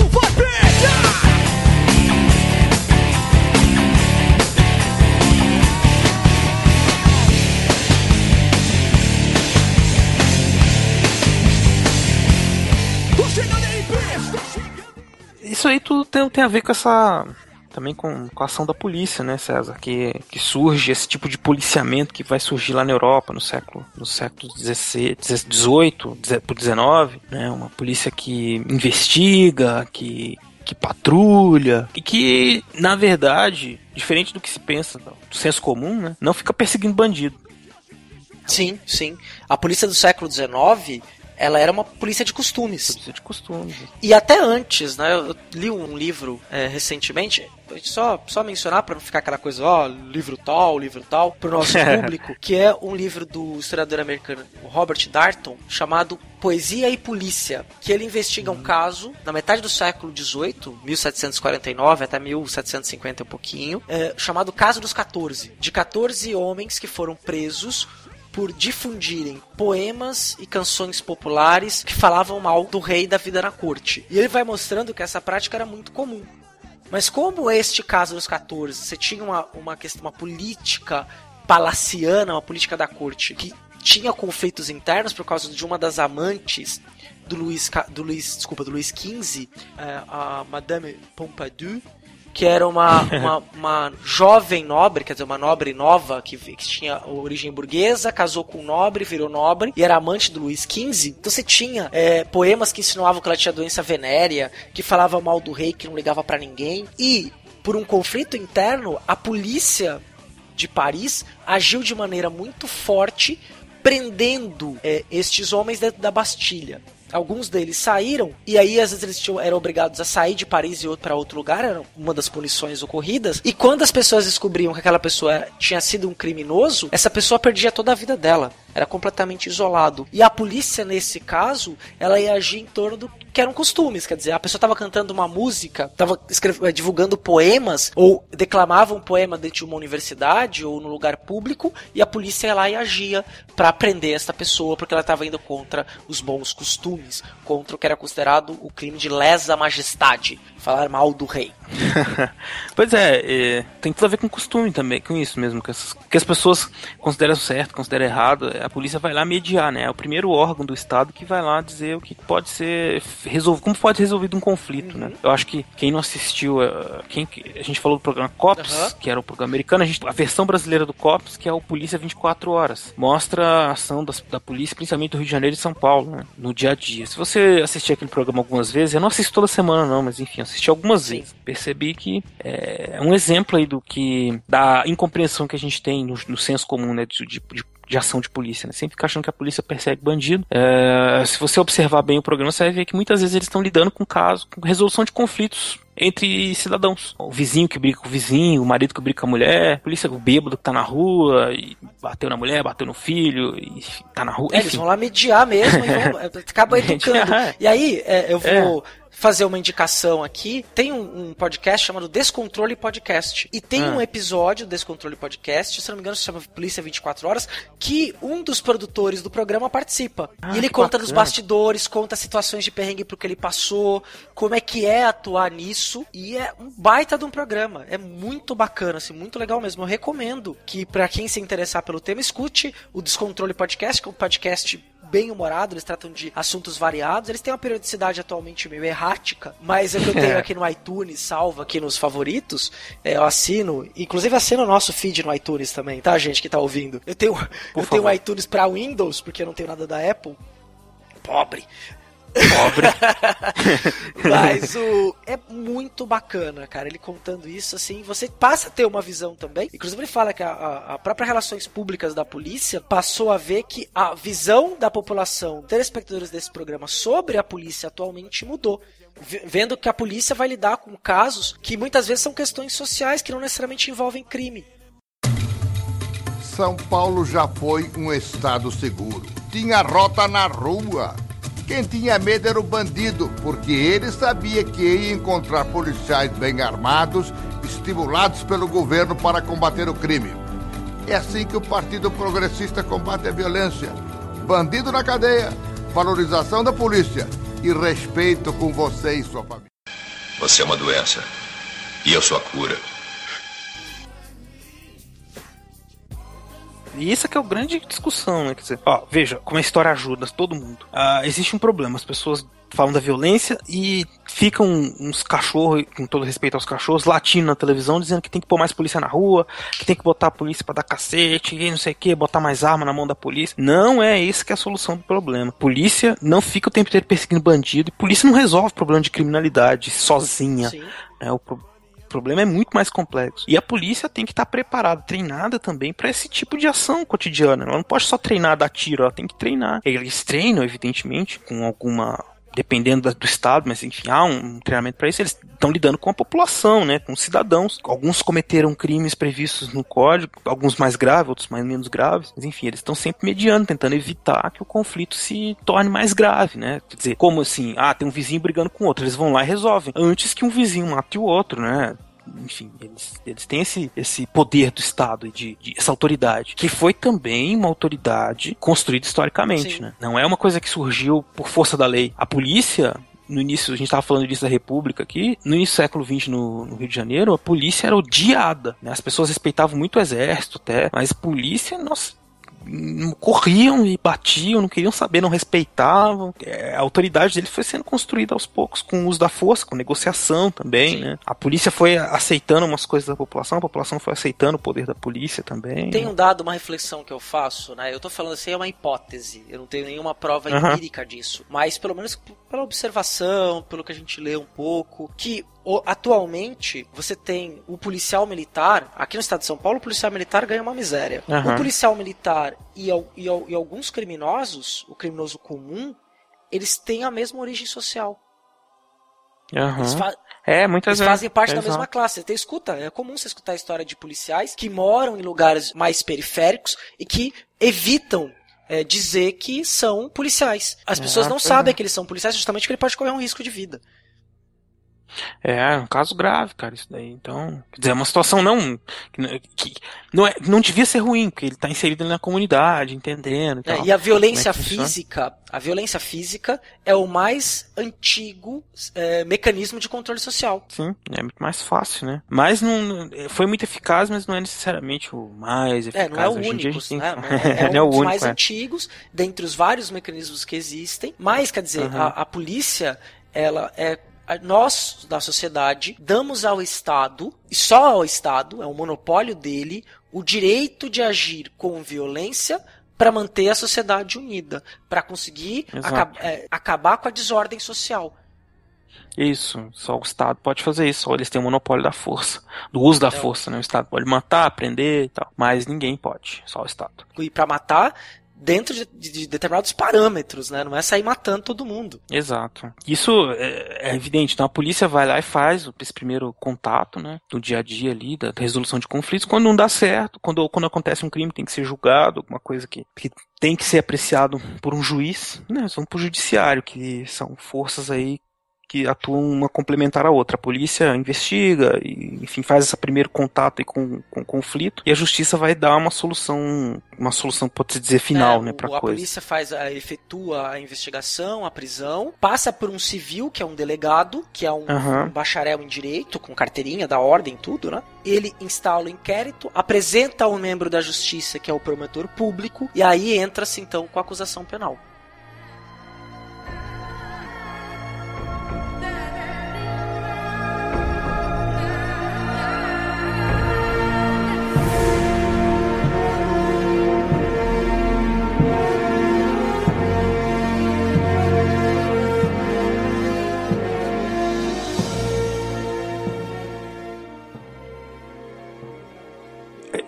F: Vai pegar!
H: Isso aí tudo tem, tem a ver com essa também com, com a ação da polícia, né, César? Que, que surge esse tipo de policiamento que vai surgir lá na Europa no século no século 18, por 19, né? Uma polícia que investiga, que que patrulha e que, na verdade, diferente do que se pensa do senso comum, né, não fica perseguindo bandido.
G: Sim, sim. A polícia do século XIX ela era uma polícia de costumes.
H: Polícia de costumes.
G: E até antes, né? Eu li um livro é, recentemente, só, só mencionar para não ficar aquela coisa, ó, livro tal, livro tal, pro nosso público, que é um livro do historiador americano Robert Darton, chamado Poesia e Polícia, que ele investiga um caso na metade do século XVIII, 1749 até 1750 um pouquinho, é, chamado Caso dos 14, de 14 homens que foram presos por difundirem poemas e canções populares que falavam mal do rei da vida na corte. E ele vai mostrando que essa prática era muito comum. Mas como este caso dos 14, você tinha uma, uma, questão, uma política palaciana, uma política da corte, que tinha conflitos internos por causa de uma das amantes do Luís, do Luís, desculpa, do Luís XV, é, a Madame Pompadour, que era uma, uma, uma, jovem nobre, quer dizer, uma nobre nova, que, que tinha origem burguesa, casou com um nobre, virou nobre, e era amante do Luís XV. Então você tinha é, poemas que insinuavam que ela tinha doença venérea, que falava mal do rei, que não ligava para ninguém. E, por um conflito interno, a polícia de Paris agiu de maneira muito forte, prendendo é, estes homens dentro da Bastilha alguns deles saíram e aí às vezes eles tinham, eram obrigados a sair de Paris e para outro lugar, era uma das punições ocorridas. E quando as pessoas descobriam que aquela pessoa tinha sido um criminoso, essa pessoa perdia toda a vida dela. Era completamente isolado. E a polícia, nesse caso, ela ia agir em torno do que eram costumes, quer dizer, a pessoa estava cantando uma música, estava eh, divulgando poemas ou declamava um poema dentro de uma universidade ou no lugar público e a polícia ia lá e agia para prender essa pessoa porque ela estava indo contra os bons costumes, contra o que era considerado o crime de lesa majestade, falar mal do rei.
H: pois é, é, tem tudo a ver com costume também, com isso mesmo, que, essas, que as pessoas consideram certo, consideram errado, a polícia vai lá mediar, né? É o primeiro órgão do Estado que vai lá dizer o que pode ser resolvido, como pode ser resolvido um conflito, né? uhum. né? Eu acho que quem não assistiu, uh, quem a gente falou do programa COPS, uhum. que era o programa americano, a, gente, a versão brasileira do COPS, que é o Polícia 24 Horas, mostra a ação das, da polícia, principalmente do Rio de Janeiro e São Paulo, né? No dia a dia. Se você assistir aquele programa algumas vezes, eu não assisto toda semana não, mas enfim, assisti algumas Sim. vezes. Percebi que é um exemplo aí do que da incompreensão que a gente tem no, no senso comum, né, de, de, de ação de polícia, né? Sempre fica achando que a polícia persegue bandido. É, se você observar bem o programa, você vai ver que muitas vezes eles estão lidando com casos, com resolução de conflitos entre cidadãos. O vizinho que briga com o vizinho, o marido que briga com a mulher, a polícia, o bêbado que tá na rua e bateu na mulher, bateu no filho e tá na rua.
G: É, eles vão lá mediar mesmo e vão, acaba educando. E aí, é, eu vou. É fazer uma indicação aqui. Tem um, um podcast chamado Descontrole Podcast. E tem
H: Ah.
G: um episódio do Descontrole Podcast, se não me engano, se chama Polícia 24 Horas, que um dos produtores do programa participa.
H: Ah,
G: e ele conta dos
H: bacana.
G: bastidores, conta situações de perrengue pro que ele passou, como é que é atuar nisso. E é um baita de um programa. É muito bacana, assim, muito legal mesmo. Eu recomendo que, pra quem se interessar pelo tema, escute o Descontrole Podcast, que é um podcast bem humorado, eles tratam de assuntos variados. Eles têm uma periodicidade atualmente meio errática, mas é que eu tenho aqui no iTunes, salvo aqui nos favoritos. É, eu assino, inclusive assino o nosso feed no iTunes também, tá, gente que tá ouvindo? Eu tenho, eu tenho iTunes pra Windows, porque eu não tenho nada da Apple. Pobre.
H: Pobre.
G: Mas o é muito bacana, cara. Ele contando isso, assim, você passa a ter uma visão também. Inclusive, ele fala que a, a, a própria relações públicas da polícia passou a ver que a visão da população, telespectadores desse programa sobre a polícia atualmente mudou. Vendo que a polícia vai lidar com casos que muitas vezes são questões sociais que não necessariamente envolvem crime.
U: São Paulo já foi um estado seguro. Tinha rota na rua. Quem tinha medo era o bandido, porque ele sabia que ia encontrar policiais bem armados, estimulados pelo governo para combater o crime. É assim que o Partido Progressista combate a violência. Bandido na cadeia, valorização da polícia e respeito com você e sua família.
L: Você é uma doença. E eu sou a cura.
H: E isso é que é o grande discussão, né? Quer dizer, ó, veja como a história ajuda todo mundo. Ah, existe um problema, as pessoas falam da violência e ficam uns cachorros, com todo respeito aos cachorros, latindo na televisão, dizendo que tem que pôr mais polícia na rua, que tem que botar a polícia pra dar cacete, e não sei o que, botar mais arma na mão da polícia. Não é esse que é a solução do problema. Polícia não fica o tempo inteiro perseguindo bandido, e polícia não resolve o problema de criminalidade sozinha. É, o pro- o problema é muito mais complexo. E a polícia tem que estar preparada, treinada também para esse tipo de ação cotidiana. Ela não pode só treinar dar tiro, ela tem que treinar. Eles treinam, evidentemente, com alguma. Dependendo do estado, mas enfim, há um treinamento para isso. Eles estão lidando com a população, né, com os cidadãos. Alguns cometeram crimes previstos no código, alguns mais graves, outros mais menos graves. Mas enfim, eles estão sempre mediando, tentando evitar que o conflito se torne mais grave, né? Quer dizer, como assim, ah, tem um vizinho brigando com outro, eles vão lá e resolvem. Antes que um vizinho mate o outro, né? Enfim, eles, eles têm esse, esse poder do Estado, de, de- essa autoridade, que foi também uma autoridade construída historicamente,
G: Sim.
H: né? Não é uma coisa que surgiu por força da lei. A polícia, no início, a gente estava falando do início da República aqui, no início do século XX no, no Rio de Janeiro, a polícia era odiada, né? As pessoas respeitavam muito o exército até, mas polícia, nossa, corriam e batiam, não queriam saber, não respeitavam. É, a autoridade dele foi sendo construída aos poucos com o uso da força, com negociação também, né? A polícia foi aceitando umas coisas da população, a população foi aceitando o poder da polícia também.
G: Tem um dado, uma reflexão que eu faço, né? Eu tô falando assim, é uma hipótese. Eu não tenho nenhuma prova
H: Aham.
G: empírica disso. Mas pelo menos pela observação, pelo que a gente lê um pouco, que atualmente você tem o policial militar, aqui no estado de São Paulo, o policial militar ganha uma miséria.
H: Aham.
G: O policial militar e, e e alguns criminosos, o criminoso comum, eles têm a mesma origem social. Fa-
H: É, muitas vezes.
G: fazem parte da
H: Exato.
G: mesma classe. Você escuta, é comum você escutar a história de policiais que moram em lugares mais periféricos e que evitam é, dizer que são policiais. As pessoas
H: Ah,
G: não
H: pois
G: sabem
H: é.
G: que eles são policiais justamente porque ele pode correr um risco de vida.
H: É, é um caso grave, cara, isso daí. Então, quer dizer, é uma situação não que, não- não, é, não devia ser ruim, porque ele tá inserido ali na comunidade, entendendo. E,
G: É, e a violência
H: é que funciona?
G: física, a violência física é o mais antigo é, mecanismo de controle social.
H: Sim, é muito mais fácil, né? Mas não, não- foi muito eficaz, mas não é necessariamente o mais
G: É,
H: eficaz.
G: não é o
H: em dia a
G: único,
H: tem-
G: né? É, é
H: Não é
G: um
H: o
G: dos
H: único,
G: mais
H: é.
G: antigos, dentre os vários mecanismos que existem. Mas, quer dizer,
H: Uhum.
G: a, a polícia, ela é. Nós, da sociedade, damos ao Estado, e só ao Estado, é um monopólio dele, o direito de agir com violência para manter a sociedade unida, para conseguir acab- é, acabar com a desordem social.
H: Isso, só o Estado pode fazer isso, só eles têm o monopólio da força, do uso da
G: Então-
H: força, né? O Estado pode matar, prender e tal, mas ninguém pode, só o Estado.
G: E para matar dentro de, de- de determinados parâmetros, né? Não é sair matando todo mundo.
H: Exato. Isso é, é evidente. Então a polícia vai lá e faz esse primeiro contato, né? Do dia a dia ali, da resolução de conflitos. Quando não dá certo, quando, quando acontece um crime, tem que ser julgado, alguma coisa que, que tem que ser apreciado por um juiz, né? Vão pro judiciário, que são forças aí que atuam uma complementar à outra. A polícia investiga e, enfim, faz esse primeiro contato aí com, com o conflito e a justiça vai dar uma solução, uma solução pode se dizer final,
G: É,
H: né, para
G: a
H: coisa.
G: polícia faz a, efetua a investigação, a prisão, passa por um civil que é um delegado, que é um,
H: Aham.
G: um bacharel em direito com carteirinha da ordem, tudo, né? Ele instala o inquérito, apresenta ao membro da justiça que é o promotor público e aí entra-se então com a acusação penal.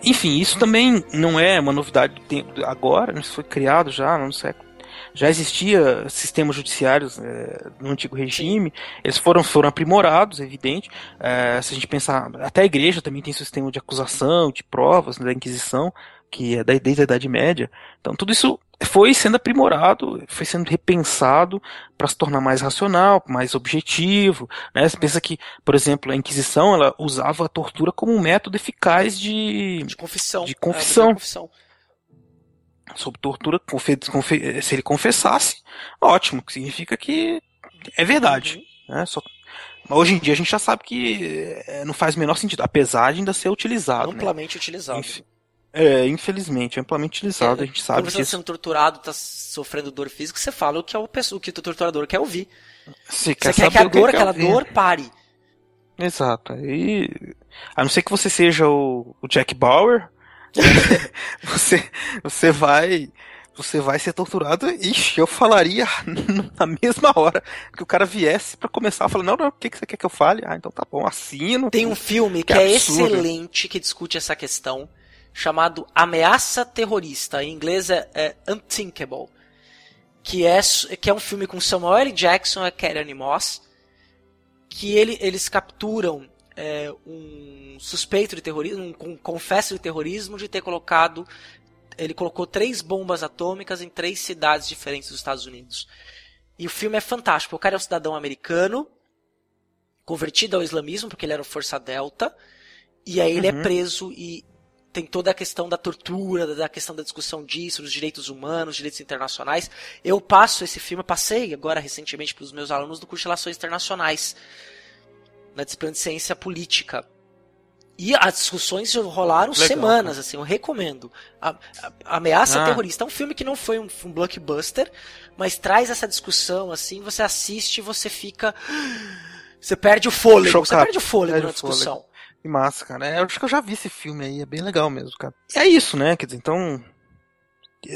H: Enfim, isso também não é uma novidade do tempo agora, né, isso foi criado já no século. Já existia sistemas judiciários eh, no antigo regime, eles foram, foram aprimorados, é evidente. Eh, se a gente pensar, até a igreja também tem sistema de acusação, de provas, né, da Inquisição, que é da- desde a Idade Média. Então tudo isso foi sendo aprimorado, foi sendo repensado para se tornar mais racional, mais objetivo. Né? Você pensa que, por exemplo, a Inquisição ela usava a tortura como um método eficaz de,
G: De confissão.
H: de
G: É,
H: confissão.
G: confissão.
H: Sob tortura, confe- confe- se ele confessasse, ótimo, que significa que é verdade. Né? Só- Mas hoje em dia a gente já sabe que eh, não faz o menor sentido, apesar de ainda ser utilizado. né?
G: Amplamente utilizado.
H: Inf- É, infelizmente, é amplamente utilizado, a gente sabe
G: Quando você está
H: disso.
G: sendo torturado, tá sofrendo dor física, você fala o que, é o, o que o torturador quer ouvir.
H: Você
G: Você
H: quer
G: quer que a
H: que
G: dor,
H: quer
G: aquela
H: ouvir.
G: dor pare.
H: Exato. E a não ser que você seja o, o Jack Bauer, você, você vai. Você vai ser torturado. Ixi, eu falaria na mesma hora que o cara viesse pra começar a falar: Não, não, o que, que você quer que eu fale? Ah, então tá bom, assino.
G: Tem um filme que, é excelente que discute essa questão, chamado Ameaça Terrorista. Em inglês é, é Unthinkable. Que é, que é um filme com Samuel L. Jackson e Karen Moss. Que ele, eles capturam é, um suspeito de terrorismo, um con- confesso de terrorismo, de ter colocado. Ele colocou três bombas atômicas em três cidades diferentes dos Estados Unidos. E o filme é fantástico. O cara é um cidadão americano, convertido ao islamismo, porque ele era o Força Delta, e aí ele é
H: Uhum.
G: preso e tem toda a questão da tortura, da questão da discussão disso, dos direitos humanos, direitos internacionais. Eu passo esse filme, passei agora recentemente para os meus alunos do curso de Relações Internacionais, na disciplina de Ciência Política. E as discussões rolaram
H: Legal,
G: semanas,
H: cara.
G: assim, eu recomendo. A, a- Ameaça
H: Ah.
G: Terrorista é um filme que não foi um, um blockbuster, mas traz essa discussão, assim, você assiste e você fica... Você perde o fôlego, você
H: Chocado.
G: perde o fôlego
H: Perde
G: na discussão.
H: Que massa, cara. É, Eu acho que eu já vi esse filme aí, é bem legal mesmo, cara. E é isso, né? Quer dizer, então.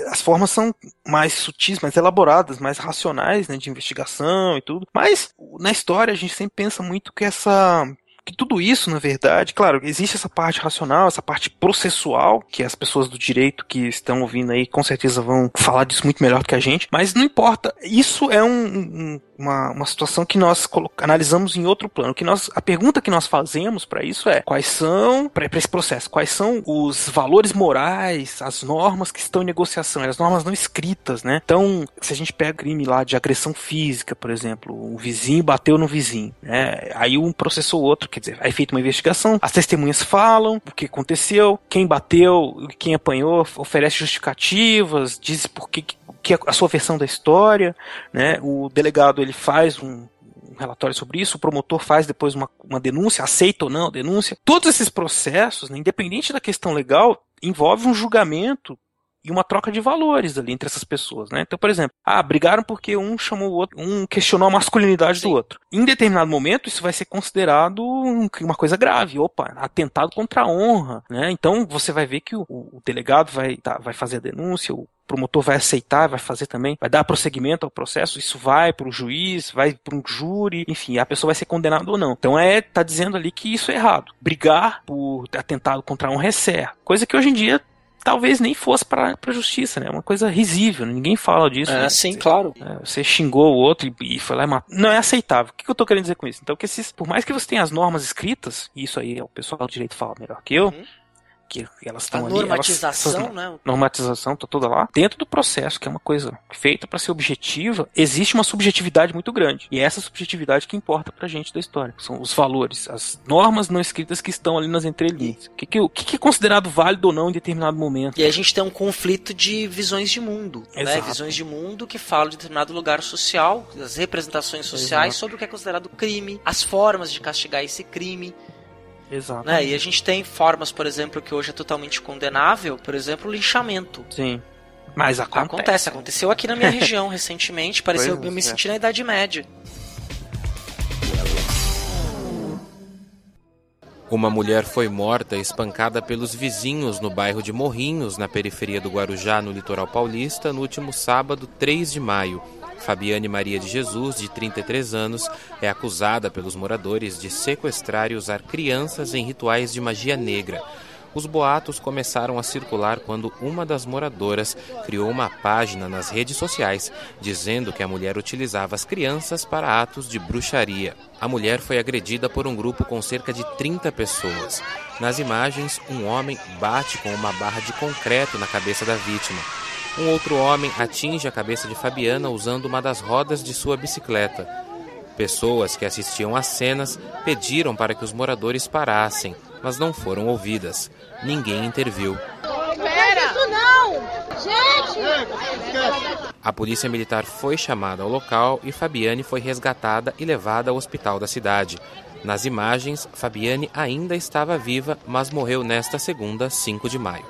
H: As formas são mais sutis, mais elaboradas, mais racionais, né? De investigação e tudo. Mas, na história, a gente sempre pensa muito que essa. Que tudo isso, na verdade, claro, existe essa parte racional, essa parte processual, que as pessoas do direito que estão ouvindo aí com certeza vão falar disso muito melhor do que a gente, mas não importa. Isso é um- um- uma, uma situação que nós analisamos em outro plano. Que nós, a pergunta que nós fazemos para isso é: quais são, para esse processo, quais são os valores morais, as normas que estão em negociação, as normas não escritas, né? Então, se a gente pega crime lá de agressão física, por exemplo, o vizinho bateu no vizinho, né? Aí um processou o outro, quer dizer, é feita uma investigação, as testemunhas falam o que aconteceu, quem bateu, quem apanhou, oferece justificativas, diz por que que a sua versão da história, né? O delegado ele faz um, um relatório sobre isso, o promotor faz depois uma, uma denúncia, aceita ou não a denúncia. Todos esses processos, né, independente da questão legal, envolve um julgamento e uma troca de valores ali entre essas pessoas, né? Então, por exemplo, ah, brigaram porque um chamou o outro, um questionou a masculinidade do outro. Em determinado momento, isso vai ser considerado um- uma coisa grave. Opa, atentado contra a honra, né? Então, você vai ver que o, o delegado vai, tá- vai fazer a denúncia, o promotor vai aceitar, vai fazer também, vai dar prosseguimento ao processo, isso vai para o juiz, vai para um júri, enfim, a pessoa vai ser condenada ou não. Então é tá dizendo ali que isso é errado. Brigar por atentado contra a honra é certo. Coisa que hoje em dia talvez nem fosse para a justiça, né? É uma coisa risível, né? ninguém fala disso.
G: É,
H: né?
G: sim, claro.
H: É, você xingou o outro e, e foi lá e matou. Não é aceitável. O que, que eu tô querendo dizer com isso? Então, que esses, por mais que você tenha as normas escritas, e isso aí é o pessoal do direito fala melhor que eu, que elas estão ali. elas-
G: normatização,
H: essas-
G: né?
H: Normatização tá toda lá. Dentro do processo, que é uma coisa feita para ser objetiva, existe uma subjetividade muito grande. E é essa subjetividade que importa pra gente da história. São os valores, as normas não escritas que estão ali nas entrelinhas. O que, que, que é considerado válido ou não em determinado momento.
G: E a gente tem um conflito de visões de mundo, né?
H: Exato.
G: Visões de mundo que falam de determinado lugar social, das representações sociais
H: Exato.
G: sobre o que é considerado crime, as formas de castigar esse crime.
H: Exato.
G: Né? E a gente tem formas, por exemplo, que hoje é totalmente condenável, por exemplo, o linchamento.
H: Sim. Mas acontece.
G: Acontece, aconteceu aqui na minha região recentemente, pareceu
H: Pois
G: eu me
H: é.
G: senti na Idade Média.
V: Uma mulher foi morta e espancada pelos vizinhos no bairro de Morrinhos, na periferia do Guarujá, no litoral paulista, no último sábado, 3 de maio. Fabiane Maria de Jesus, de 33 anos, é acusada pelos moradores de sequestrar e usar crianças em rituais de magia negra. Os boatos começaram a circular quando uma das moradoras criou uma página nas redes sociais dizendo que a mulher utilizava as crianças para atos de bruxaria. A mulher foi agredida por um grupo com cerca de 30 pessoas. Nas imagens, um homem bate com uma barra de concreto na cabeça da vítima. Um outro homem atinge a cabeça de Fabiana usando uma das rodas de sua bicicleta. Pessoas que assistiam às cenas pediram para que os moradores parassem, mas não foram ouvidas. Ninguém interviu. A polícia militar foi chamada ao local e Fabiane foi resgatada e levada ao hospital da cidade. Nas imagens, Fabiane ainda estava viva, mas morreu nesta segunda, 5 de maio.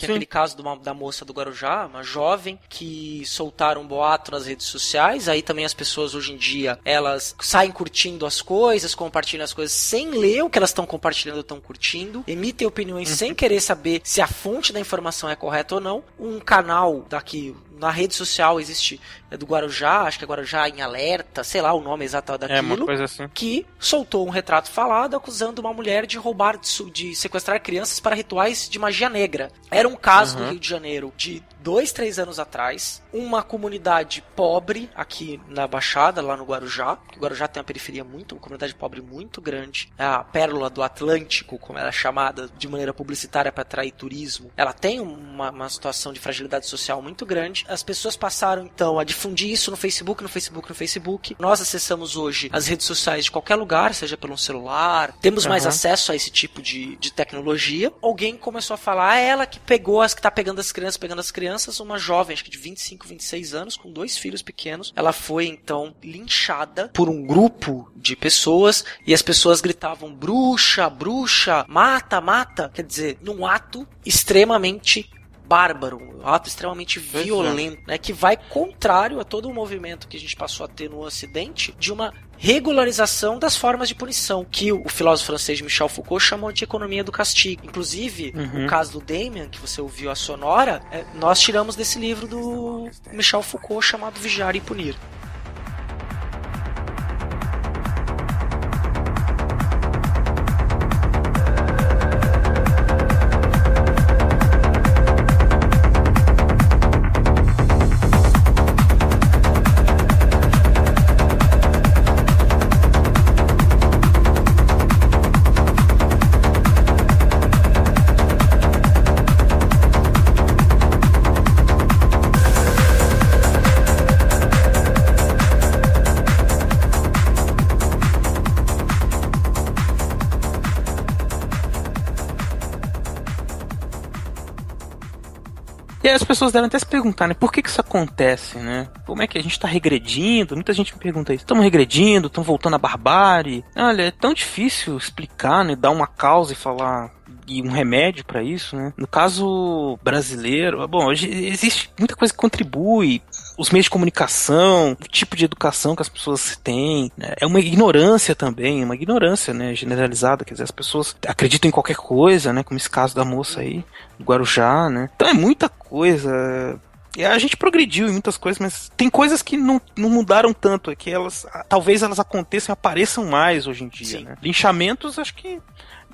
G: Que é aquele caso uma- da moça do Guarujá, uma jovem, que soltaram um boato nas redes sociais. Aí também as pessoas hoje em dia, elas saem curtindo as coisas, compartilham as coisas sem ler o que elas estão compartilhando ou estão curtindo, emitem opiniões sem querer saber se a fonte da informação é correta ou não. Um canal daqui na rede social existe é do Guarujá, acho que é Guarujá em alerta, sei lá o nome exato daquilo
H: É, uma coisa assim.
G: que soltou um retrato falado acusando uma mulher de roubar, de, de sequestrar crianças para rituais de magia negra. Era um caso
H: Uhum.
G: no Rio de Janeiro de dois, três anos atrás. Uma comunidade pobre aqui na Baixada, lá no Guarujá. O Guarujá tem uma periferia muito, uma comunidade pobre muito grande. É a pérola do Atlântico, como ela é chamada de maneira publicitária para atrair turismo. Ela tem uma, uma situação de fragilidade social muito grande. As pessoas passaram então a difundir isso no Facebook, no Facebook, no Facebook. Nós acessamos hoje as redes sociais de qualquer lugar, seja pelo celular. Temos mais
H: Aham.
G: acesso a esse tipo de, de tecnologia. Alguém começou a falar, ah, ela que pegou as que tá pegando as crianças, pegando as crianças, uma jovem, acho que de 25, 26 anos, com dois filhos pequenos. Ela foi então linchada por um grupo de pessoas e as pessoas gritavam bruxa, bruxa, mata, mata. Quer dizer, num ato extremamente bárbaro, um ato extremamente
H: é.
G: violento, né, que vai contrário a todo o movimento que a gente passou a ter no Ocidente de uma regularização das formas de punição, que o filósofo francês Michel Foucault chamou de economia do castigo. Inclusive,
H: Uhum.
G: o caso do Damien, que você ouviu a sonora, é, nós tiramos desse livro do Michel Foucault chamado Vigiar e Punir.
H: Pessoas devem até se perguntar, né? Por que que isso acontece, né? Como é que a gente tá regredindo? Muita gente me pergunta isso. Estamos regredindo? Estamos voltando à barbárie? Olha, é tão difícil explicar, né? Dar uma causa e falar e um remédio pra isso, né? No caso brasileiro, bom, existe muita coisa que contribui. Os meios de comunicação, o tipo de educação que as pessoas têm, né? é uma ignorância também, uma ignorância, né, generalizada, quer dizer, as pessoas acreditam em qualquer coisa, né, como esse caso da moça aí, do Guarujá, né? Então é muita coisa E a gente progrediu em muitas coisas, mas tem coisas que não, não mudaram tanto, é que elas talvez elas aconteçam e apareçam mais hoje em dia, né? Linchamentos, acho que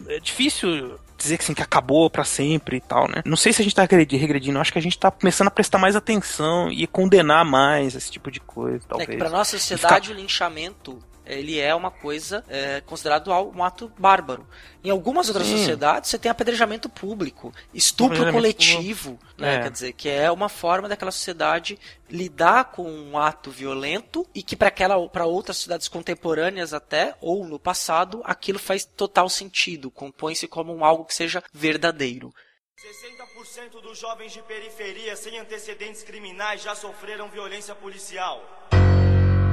H: é difícil dizer que, assim, que acabou para sempre e tal, né? Não sei se a gente tá regredindo, acho que a gente tá começando a prestar mais atenção e condenar mais esse tipo de coisa, talvez.
G: É que pra nossa sociedade ficar... o linchamento ele é uma coisa é, considerado um ato bárbaro. Em algumas outras Sim. sociedades, você tem apedrejamento público, estupro coletivo, né? É. Quer dizer, que é uma forma daquela sociedade lidar com um ato violento e que para aquela para outras sociedades contemporâneas até ou no passado, aquilo faz total sentido, compõe-se como um algo que seja verdadeiro.
W: 60% dos jovens de periferia sem antecedentes criminais já sofreram violência policial.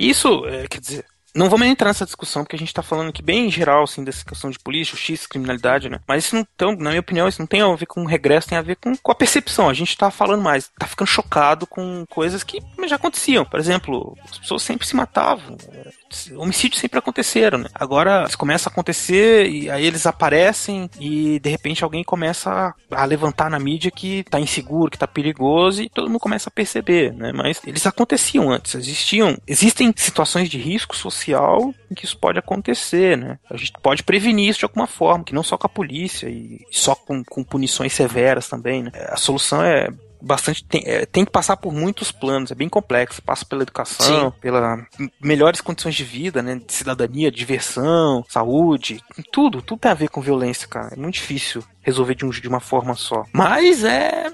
H: Isso, é, quer dizer, não vamos entrar nessa discussão, porque a gente está falando aqui bem em geral, assim, dessa questão de polícia, justiça, criminalidade, né? Mas isso não tem, na minha opinião, isso não tem a ver com regresso, tem a ver com, com a percepção. A gente está falando mais, está ficando chocado com coisas que já aconteciam. Por exemplo, as pessoas sempre se matavam. É, homicídios sempre aconteceram, né? Agora começa a acontecer e aí eles aparecem e de repente alguém começa a levantar na mídia que tá inseguro, que tá perigoso e todo mundo começa a perceber, né? Mas eles aconteciam antes, existiam, existem situações de risco social em que isso pode acontecer, né? A gente pode prevenir isso de alguma forma, que não só com a polícia e só com, com punições severas também, né? A solução é bastante tem, é, tem, que passar por muitos planos, é bem complexo. Passa pela educação, Sim. pela melhores condições de vida, né? De cidadania, diversão, saúde, tudo, tudo tem a ver com violência, cara. É muito difícil resolver de, um, de uma forma só. Mas é,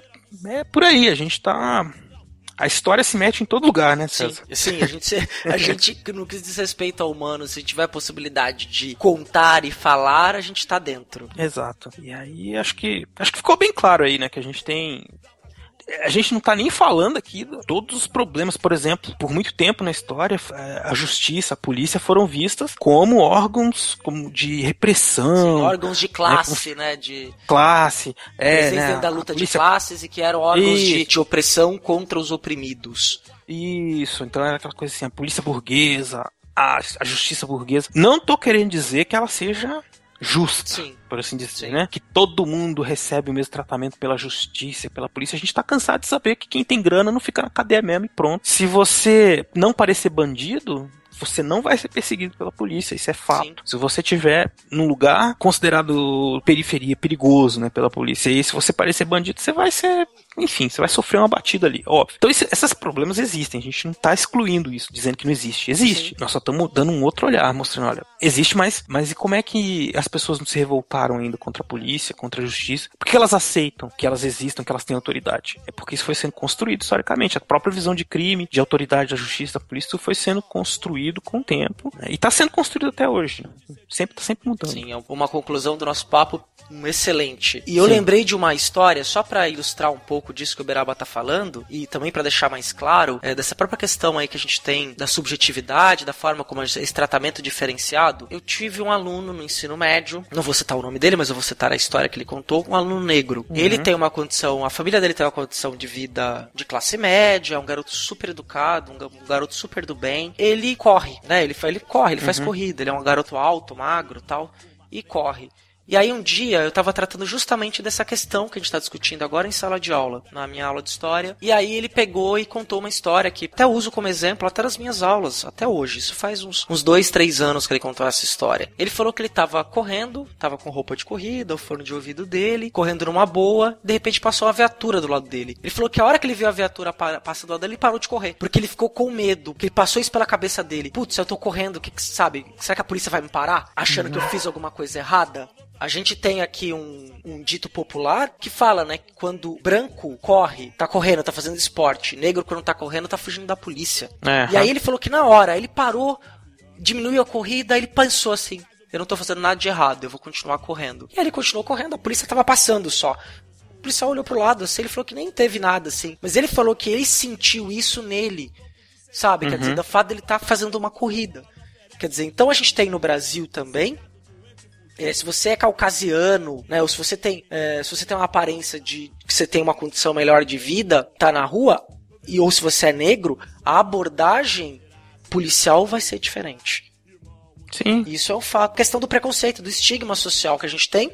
H: é por aí, a gente tá a história se mete em todo lugar, né,
G: César? Sim, sim a gente, a gente no que diz respeito ao humano, se tiver a possibilidade de contar e falar, a gente tá dentro.
H: Exato. E aí acho que acho que ficou bem claro aí, né, que a gente tem a gente não está nem falando aqui de todos os problemas. Por exemplo, por muito tempo na história, é, a justiça, a polícia foram vistas como órgãos como de repressão. Sim,
G: órgãos de classe, né? né de
H: classe. É,
G: né? da luta polícia... de classes e que eram órgãos de, de opressão contra os oprimidos.
H: Isso, então era aquela coisa assim, a polícia burguesa, a, a justiça burguesa. Não tô querendo dizer que ela seja justa, Sim. por assim dizer, Sim. né? Que todo mundo recebe o mesmo tratamento pela justiça pela polícia. A gente tá cansado de saber que quem tem grana não fica na cadeia mesmo e pronto. Se você não parecer bandido, você não vai ser perseguido pela polícia, isso é fato. Sim. Se você tiver num lugar considerado periferia, perigoso, né, pela polícia, e se você parecer bandido, você vai ser enfim, você vai sofrer uma batida ali, óbvio. Então, esse, esses problemas existem, a gente não tá excluindo isso, dizendo que não existe. Existe. Sim. Nós só estamos dando um outro olhar, mostrando, olha, existe, mas, mas e como é que as pessoas não se revoltaram ainda contra a polícia, contra a justiça? Por que elas aceitam que elas existam, que elas têm autoridade? É porque isso foi sendo construído historicamente. A própria visão de crime, de autoridade da justiça, da polícia, isso foi sendo construído com o tempo né? e está sendo construído até hoje. Né? Sempre está sempre mudando.
G: Sim, é uma conclusão do nosso papo excelente. E eu Sim. lembrei de uma história, só para ilustrar um pouco disso que o Beraba tá falando, e também para deixar mais claro, é, dessa própria questão aí que a gente tem da subjetividade, da forma como esse tratamento diferenciado. Eu tive um aluno no ensino médio, não vou citar o nome dele, mas eu vou citar a história que ele contou, um aluno negro. Uhum. Ele tem uma condição, a família dele tem uma condição de vida de classe média, é um garoto super educado, um garoto super do bem. Ele corre, né? Ele, ele corre, ele faz uhum. corrida, ele é um garoto alto, magro tal, e corre. E aí um dia eu estava tratando justamente dessa questão que a gente está discutindo agora em sala de aula, na minha aula de história. E aí ele pegou e contou uma história que até uso como exemplo até nas minhas aulas, até hoje. Isso faz uns, uns dois, três anos que ele contou essa história. Ele falou que ele estava correndo, estava com roupa de corrida, o fone de ouvido dele, correndo numa boa, de repente passou uma viatura do lado dele. Ele falou que a hora que ele viu a viatura passando do lado dele, ele parou de correr, porque ele ficou com medo, que ele passou isso pela cabeça dele. Putz, eu tô correndo, que, que sabe? Será que a polícia vai me parar? Achando que eu fiz alguma coisa errada? A gente tem aqui um, um, dito popular que fala, né, que quando branco corre, tá correndo, tá fazendo esporte, negro quando tá correndo, tá fugindo da polícia. É, e aí ele falou que na hora, ele parou, diminuiu a corrida, ele pensou assim, eu não tô fazendo nada de errado, eu vou continuar correndo. E aí ele continuou correndo, a polícia tava passando só. policial olhou pro lado, assim, ele falou que nem teve nada, assim. Mas ele falou que ele sentiu isso nele, sabe? Quer
H: Uhum.
G: dizer, da fato dele estar fazendo uma corrida. Quer dizer, então a gente tem no Brasil também é, se você é caucasiano, né, ou se você tem, é, se você tem uma aparência de que você tem uma condição melhor de vida, tá na rua, e ou se você é negro, a abordagem policial vai ser diferente.
H: Sim.
G: Isso é um fato. Questão do preconceito, do estigma social que a gente tem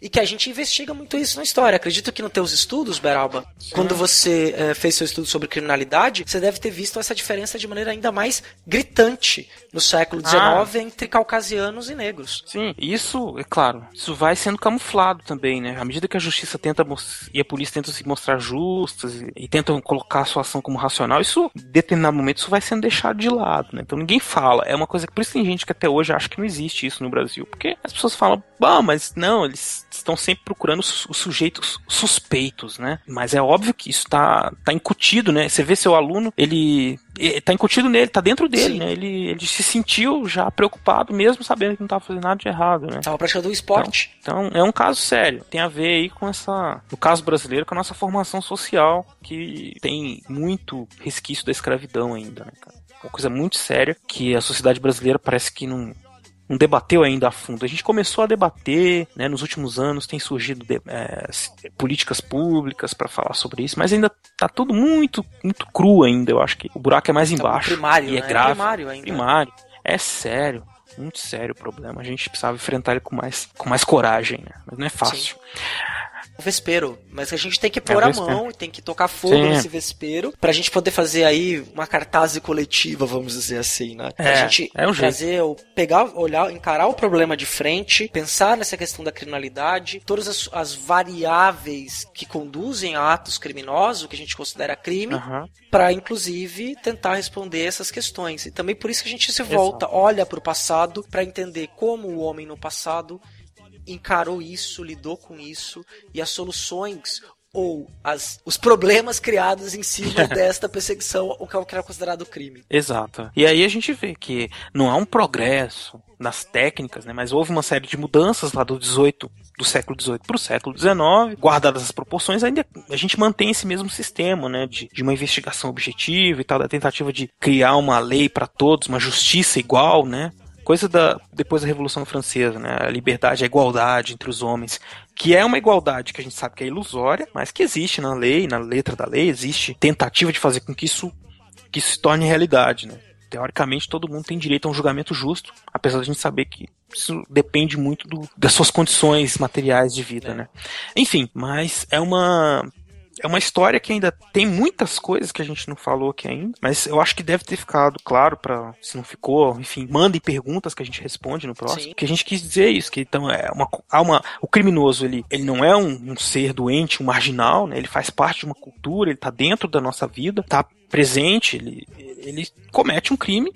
G: e que a gente investiga muito isso na história. Acredito que nos teus estudos, Beralba, quando você eh, fez seu estudo sobre criminalidade, você deve ter visto essa diferença de maneira ainda mais gritante no século XIX
H: Ah.
G: entre caucasianos e negros.
H: Sim, isso, é claro, isso vai sendo camuflado também, né? À medida que a justiça tenta e a polícia tenta se mostrar justas e, e tentam colocar a sua ação como racional, isso, em determinado momento, isso vai sendo deixado de lado, né? Então ninguém fala. É uma coisa que, por isso tem gente que até hoje acha que não existe isso no Brasil. Porque as pessoas falam, bom, mas não, eles estão sempre procurando os, os sujeitos suspeitos, né? Mas é óbvio que isso tá, tá incutido, né? Você vê seu aluno, ele. Tá incutido nele, tá dentro dele, né? Ele, ele se sentiu já preocupado, mesmo sabendo que não tava fazendo nada de errado, né?
G: Tava praticando um esporte.
H: Então, é um caso sério. Tem a ver aí com essa, no caso brasileiro, com a nossa formação social, que tem muito resquício da escravidão ainda, né, cara? Uma coisa muito séria que a sociedade brasileira parece que não, não debateu ainda a fundo. A gente começou a debater, né, nos últimos anos tem surgido de- é, políticas públicas para falar sobre isso, mas ainda tá tudo muito, muito cru ainda. Eu acho que o buraco é mais embaixo.
G: primário,
H: e é
G: né? É
H: grave.
G: primário ainda.
H: Primário. É sério. Muito sério o problema. A gente precisava enfrentar ele com mais, com mais coragem, né? Mas não é fácil.
G: O vespeiro, mas a gente tem que
H: É,
G: pôr
H: o
G: a mão e tem que tocar fogo
H: Sim.
G: nesse vespeiro pra gente poder fazer aí uma cartaz coletiva, vamos dizer assim, né? Pra
H: É,
G: gente
H: é um jeito.
G: trazer, pegar, olhar, encarar o problema de frente, pensar nessa questão da criminalidade, todas as, as variáveis que conduzem a atos criminosos, o que a gente considera crime,
H: Aham.
G: para inclusive tentar responder essas questões. E também por isso que a gente se volta, olha para o passado para entender como o homem no passado encarou isso, lidou com isso e as soluções ou as, os problemas criados em cima desta perseguição, o que é o que era considerado crime.
H: Exato. E aí a gente vê que não há um progresso nas técnicas, né? Mas houve uma série de mudanças lá do 18 do século XVIII para o século XIX, guardadas as proporções, ainda a gente mantém esse mesmo sistema, né? De, de uma investigação objetiva e tal, da tentativa de criar uma lei para todos, uma justiça igual, né? Coisa da depois da Revolução Francesa, né? A liberdade, a igualdade entre os homens, que é uma igualdade que a gente sabe que é ilusória, mas que existe na lei, na letra da lei, existe tentativa de fazer com que isso que isso se torne realidade, né? Teoricamente, todo mundo tem direito a um julgamento justo, apesar de a gente saber que isso depende muito do- das suas condições materiais de vida, né? Enfim, mas é uma é uma história que ainda tem muitas coisas que a gente não falou aqui ainda, mas eu acho que deve ter ficado claro para se não ficou, enfim, mandem perguntas que a gente responde no próximo.
G: Sim.
H: Que a gente quis dizer isso, que então é uma, há uma o criminoso ele, ele não é um, um ser doente, um marginal, né? Ele faz parte de uma cultura, ele tá dentro da nossa vida, tá presente, ele ele comete um crime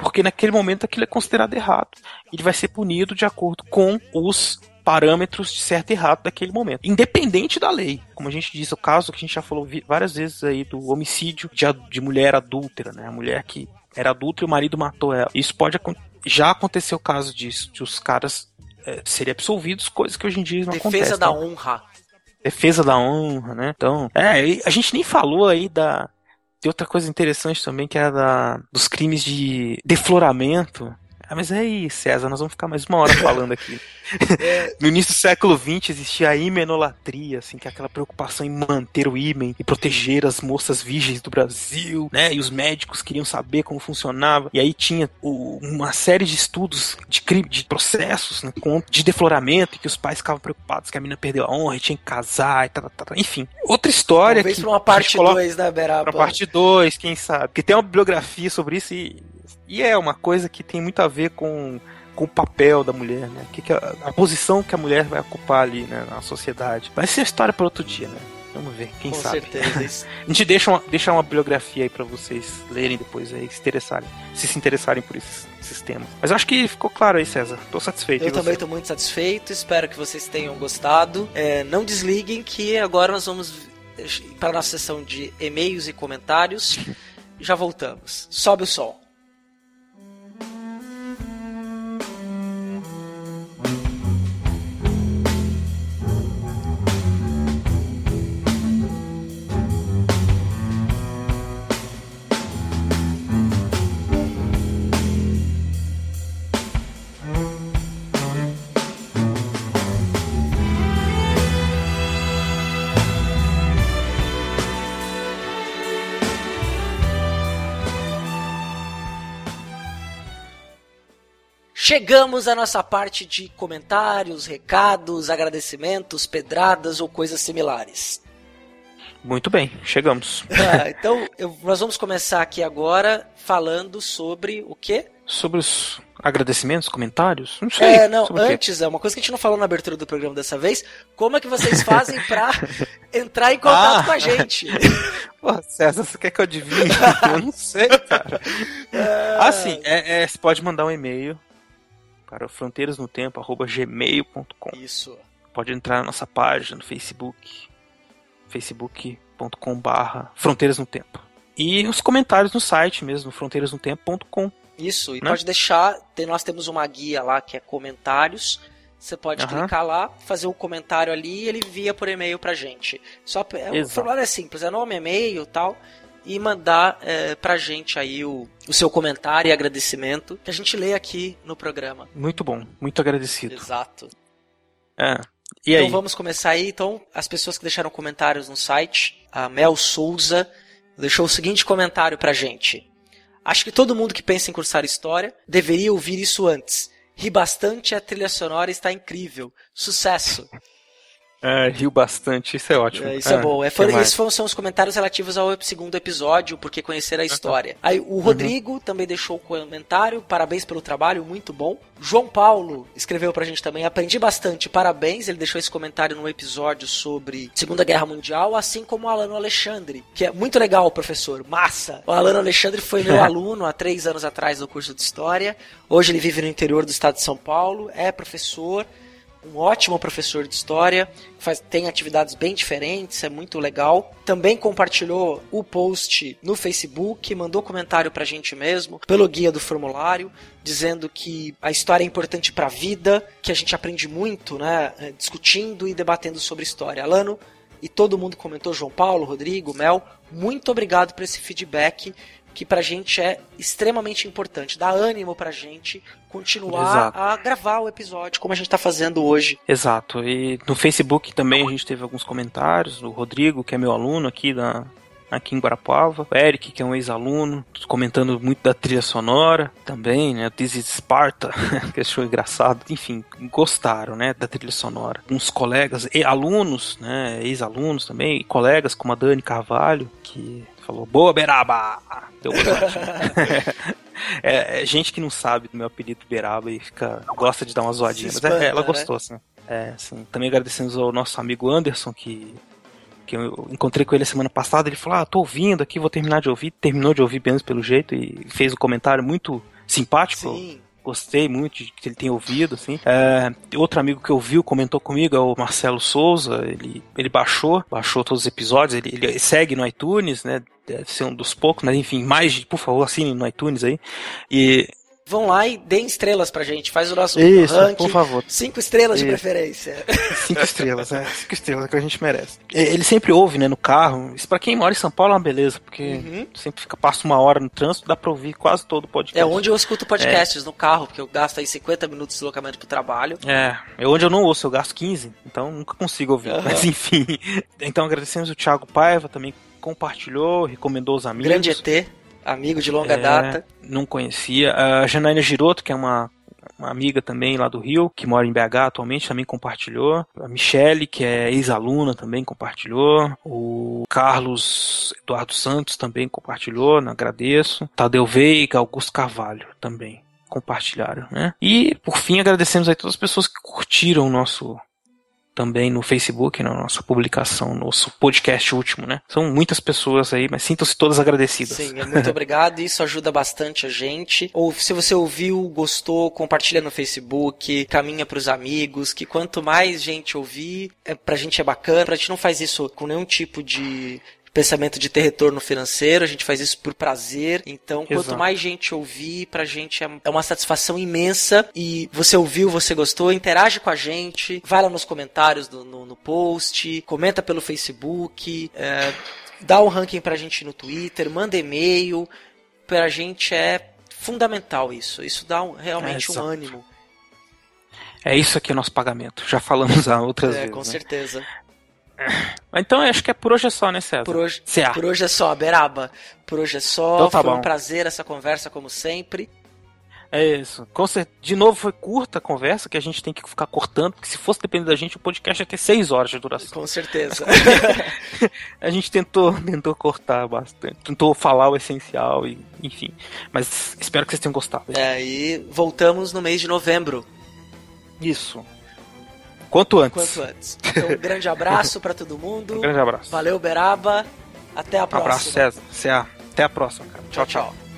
H: porque naquele momento aquilo é considerado errado. Ele vai ser punido de acordo com os parâmetros de certo e errado daquele momento. Independente da lei. Como a gente disse, o caso que a gente já falou várias vezes aí do homicídio de, de mulher adúltera, né? A mulher que era adulta e o marido matou ela. Isso pode já aconteceu o caso disso, de os caras eh, serem absolvidos, coisas que hoje em dia não
G: Defesa
H: acontecem.
G: da
H: Então,
G: honra.
H: defesa da honra, né? Então, é, a gente nem falou aí da tem outra coisa interessante também que é da dos crimes de defloramento. Ah, mas aí, César, nós vamos ficar mais uma hora falando aqui. No início do século XX existia a imenolatria, assim, que é aquela preocupação em manter o ímen e proteger as moças virgens do Brasil, né? E os médicos queriam saber como funcionava. E aí tinha o- uma série de estudos de crime, de processos, né? De defloramento, e que os pais ficavam preocupados que a menina perdeu a honra e tinha que casar e tal, tal, tal. Enfim, outra história
G: Talvez
H: que
G: pra uma parte
H: coloca-
G: 2, né, Beraba?
H: Pra parte 2, quem sabe? Porque tem uma bibliografia sobre isso e, e é uma coisa que tem muito a ver com, com o papel da mulher, né? Que que a, a posição que a mulher vai ocupar ali né, na sociedade. Vai ser a história para outro dia, né? Vamos ver, quem
G: Com
H: sabe.
G: certeza. Isso-
H: A gente deixa uma, deixa uma bibliografia aí pra vocês lerem depois aí, se interessarem, se se interessarem por esses, esses temas. Mas acho que ficou claro aí, César. Tô satisfeito.
G: Eu também estou muito satisfeito, espero que vocês tenham gostado. É, não desliguem que agora nós vamos para a nossa sessão de e-mails e comentários. Já voltamos. Sobe o som. Chegamos à nossa parte de comentários, recados, agradecimentos, pedradas ou coisas similares.
H: Muito bem, chegamos.
G: Ah, então, eu- nós vamos começar aqui agora falando sobre o quê?
H: Sobre os agradecimentos, comentários? Não sei.
G: É, não, antes, é uma coisa que a gente não falou na abertura do programa dessa vez. Como é que vocês fazem pra entrar em contato
H: Ah.
G: com a gente?
H: Pô, César, você quer que eu adivinhe? eu não sei, cara. Assim, é, é, você pode mandar um e-mail para fronteirasnotempo.gmail.com
G: Isso.
H: Pode entrar na nossa página no Facebook, facebook.com barra Fronteiras no Tempo. E os comentários no site mesmo, fronteirasnotempo.com.
G: Isso, e
H: Né?
G: pode deixar. tem- nós temos uma guia lá que é comentários. Você pode
H: Aham.
G: clicar lá, fazer o comentário ali e ele envia por e-mail pra gente. Só, é, o formulário é simples, é nome, e-mail e tal. E mandar é, pra gente aí o, o seu comentário e agradecimento que a gente lê aqui no programa.
H: Muito bom, muito agradecido.
G: Exato.
H: É. E
G: então
H: aí?
G: vamos começar aí. Então, as pessoas que deixaram comentários no site, a Mel Souza deixou o seguinte comentário pra gente. Acho que todo mundo que pensa em cursar história deveria ouvir isso antes. Ri bastante a trilha sonora está incrível. Sucesso!
H: É, riu bastante, isso é ótimo.
G: É, isso é bom. É, foram, esses foram, são os comentários relativos ao segundo episódio, porque conhecer a história. Aí o
H: Uhum.
G: Rodrigo também deixou o comentário, parabéns pelo trabalho, muito bom. João Paulo escreveu pra gente também, aprendi bastante, parabéns. Ele deixou esse comentário no episódio sobre Segunda Guerra Mundial, assim como o Alano Alexandre, que é muito legal, professor, massa. O Alano Alexandre foi meu aluno há três anos atrás no curso de História. Hoje ele vive no interior do estado de São Paulo, é professor um ótimo professor de história, faz, tem atividades bem diferentes, é muito legal. Também compartilhou o post no Facebook, mandou comentário pra gente mesmo, pelo guia do formulário, dizendo que a história é importante pra vida, que a gente aprende muito, né, eh, discutindo e debatendo sobre história. Alano e todo mundo comentou, João Paulo, Rodrigo, Mel, muito obrigado por esse feedback que pra gente é extremamente importante, dá ânimo pra gente continuar
H: Exato.
G: a gravar o episódio como a gente tá fazendo hoje.
H: Exato. E no Facebook também a gente teve alguns comentários. O Rodrigo, que é meu aluno aqui da aqui em Guarapuava, o Eric, que é um ex-aluno, comentando muito da trilha sonora também, né? This is Sparta, que achou engraçado. Enfim, gostaram, né, da trilha sonora. Uns colegas, e alunos, né, ex-alunos também, e colegas como a Dani Carvalho, que falou, boa Beraba! Deu. É, é gente que não sabe do meu apelido Beraba e fica, gosta de dar uma zoadinha, mas é- ela
G: né?
H: gostou, assim. É, assim. Também agradecemos ao nosso amigo Anderson, que, que eu encontrei com ele semana passada. Ele falou: Ah, tô ouvindo aqui, vou terminar de ouvir. Terminou de ouvir menos pelo jeito e fez um comentário muito simpático.
G: Sim.
H: Gostei muito de que ele tenha ouvido, assim. É, outro amigo que ouviu, comentou comigo, é o Marcelo Souza. Ele, ele baixou, baixou todos os episódios. Ele, ele segue no iTunes, né? Deve ser um dos poucos, mas enfim, mais, por favor, assine no iTunes aí. E
G: Vão lá e deem estrelas pra gente, faz o nosso
H: Isso,
G: ranking.
H: por favor.
G: Cinco estrelas de
H: Isso.
G: preferência.
H: Cinco estrelas, é. Cinco estrelas é que a gente merece. É, Ele sempre ouve, né, no carro. Isso pra quem mora em São Paulo é uma beleza, porque
G: Uhum.
H: sempre fica, passa uma hora no trânsito, dá pra ouvir quase todo o podcast.
G: É onde eu escuto podcasts, no carro, porque eu gasto aí 50 minutos de deslocamento pro trabalho.
H: É, é onde eu não ouço, eu gasto 15, então nunca consigo ouvir.
G: Aham.
H: Mas enfim. Então agradecemos o Thiago Paiva, também compartilhou, recomendou os amigos.
G: Grande ET, amigo de longa
H: É,
G: data.
H: Não conhecia. A Janaína Giroto, que é uma, uma amiga também lá do Rio, que mora em BH atualmente, também compartilhou. A Michele, que é ex-aluna, também compartilhou. O Carlos Eduardo Santos também compartilhou, agradeço. Tadeu Veiga, Augusto Carvalho também compartilharam, né? E, por fim, agradecemos aí todas as pessoas que curtiram o nosso também no Facebook, na nossa publicação, nosso podcast último, né? São muitas pessoas aí, mas sintam-se todas agradecidas.
G: Sim, é muito obrigado. Isso ajuda bastante a gente. Ou se você ouviu, gostou, compartilha no Facebook, caminha pros amigos, que quanto mais gente ouvir, é, pra gente é bacana. A gente não faz isso com nenhum tipo de pensamento de ter retorno financeiro, a gente faz isso por prazer. Então, quanto
H: Exato.
G: mais gente ouvir, pra gente é é uma satisfação imensa. E você ouviu, você gostou, interage com a gente, vai lá nos comentários do- no, no post, comenta pelo Facebook, é, dá um ranking pra gente no Twitter, manda e-mail. Pra gente é fundamental isso. Isso dá um- realmente
H: É,
G: um ânimo.
H: É isso aqui é nosso pagamento. Já falamos há outras
G: É,
H: vezes.
G: com
H: né?
G: certeza.
H: Mas Então acho que é por hoje é só, né, César?
G: Por hoje,
H: CA.
G: por hoje é só, Beraba. Por hoje é só.
H: Então tá
G: Foi um
H: bom.
G: prazer essa conversa, como sempre.
H: É isso. De novo, foi curta a conversa, que a gente tem que ficar cortando, porque se fosse depender da gente, o podcast ia ter seis horas de duração.
G: Com certeza.
H: A gente tentou, tentou cortar bastante, tentou falar o essencial, e enfim. Mas espero que vocês tenham gostado.
G: É, e voltamos no mês de novembro.
H: Isso. Quanto antes.
G: Quanto antes. Então, um grande abraço pra todo mundo.
H: Um grande abraço.
G: Valeu, Beraba. Até a
H: Um
G: próxima.
H: abraço, César. César. Até a próxima, cara. tchau. tchau.
G: tchau.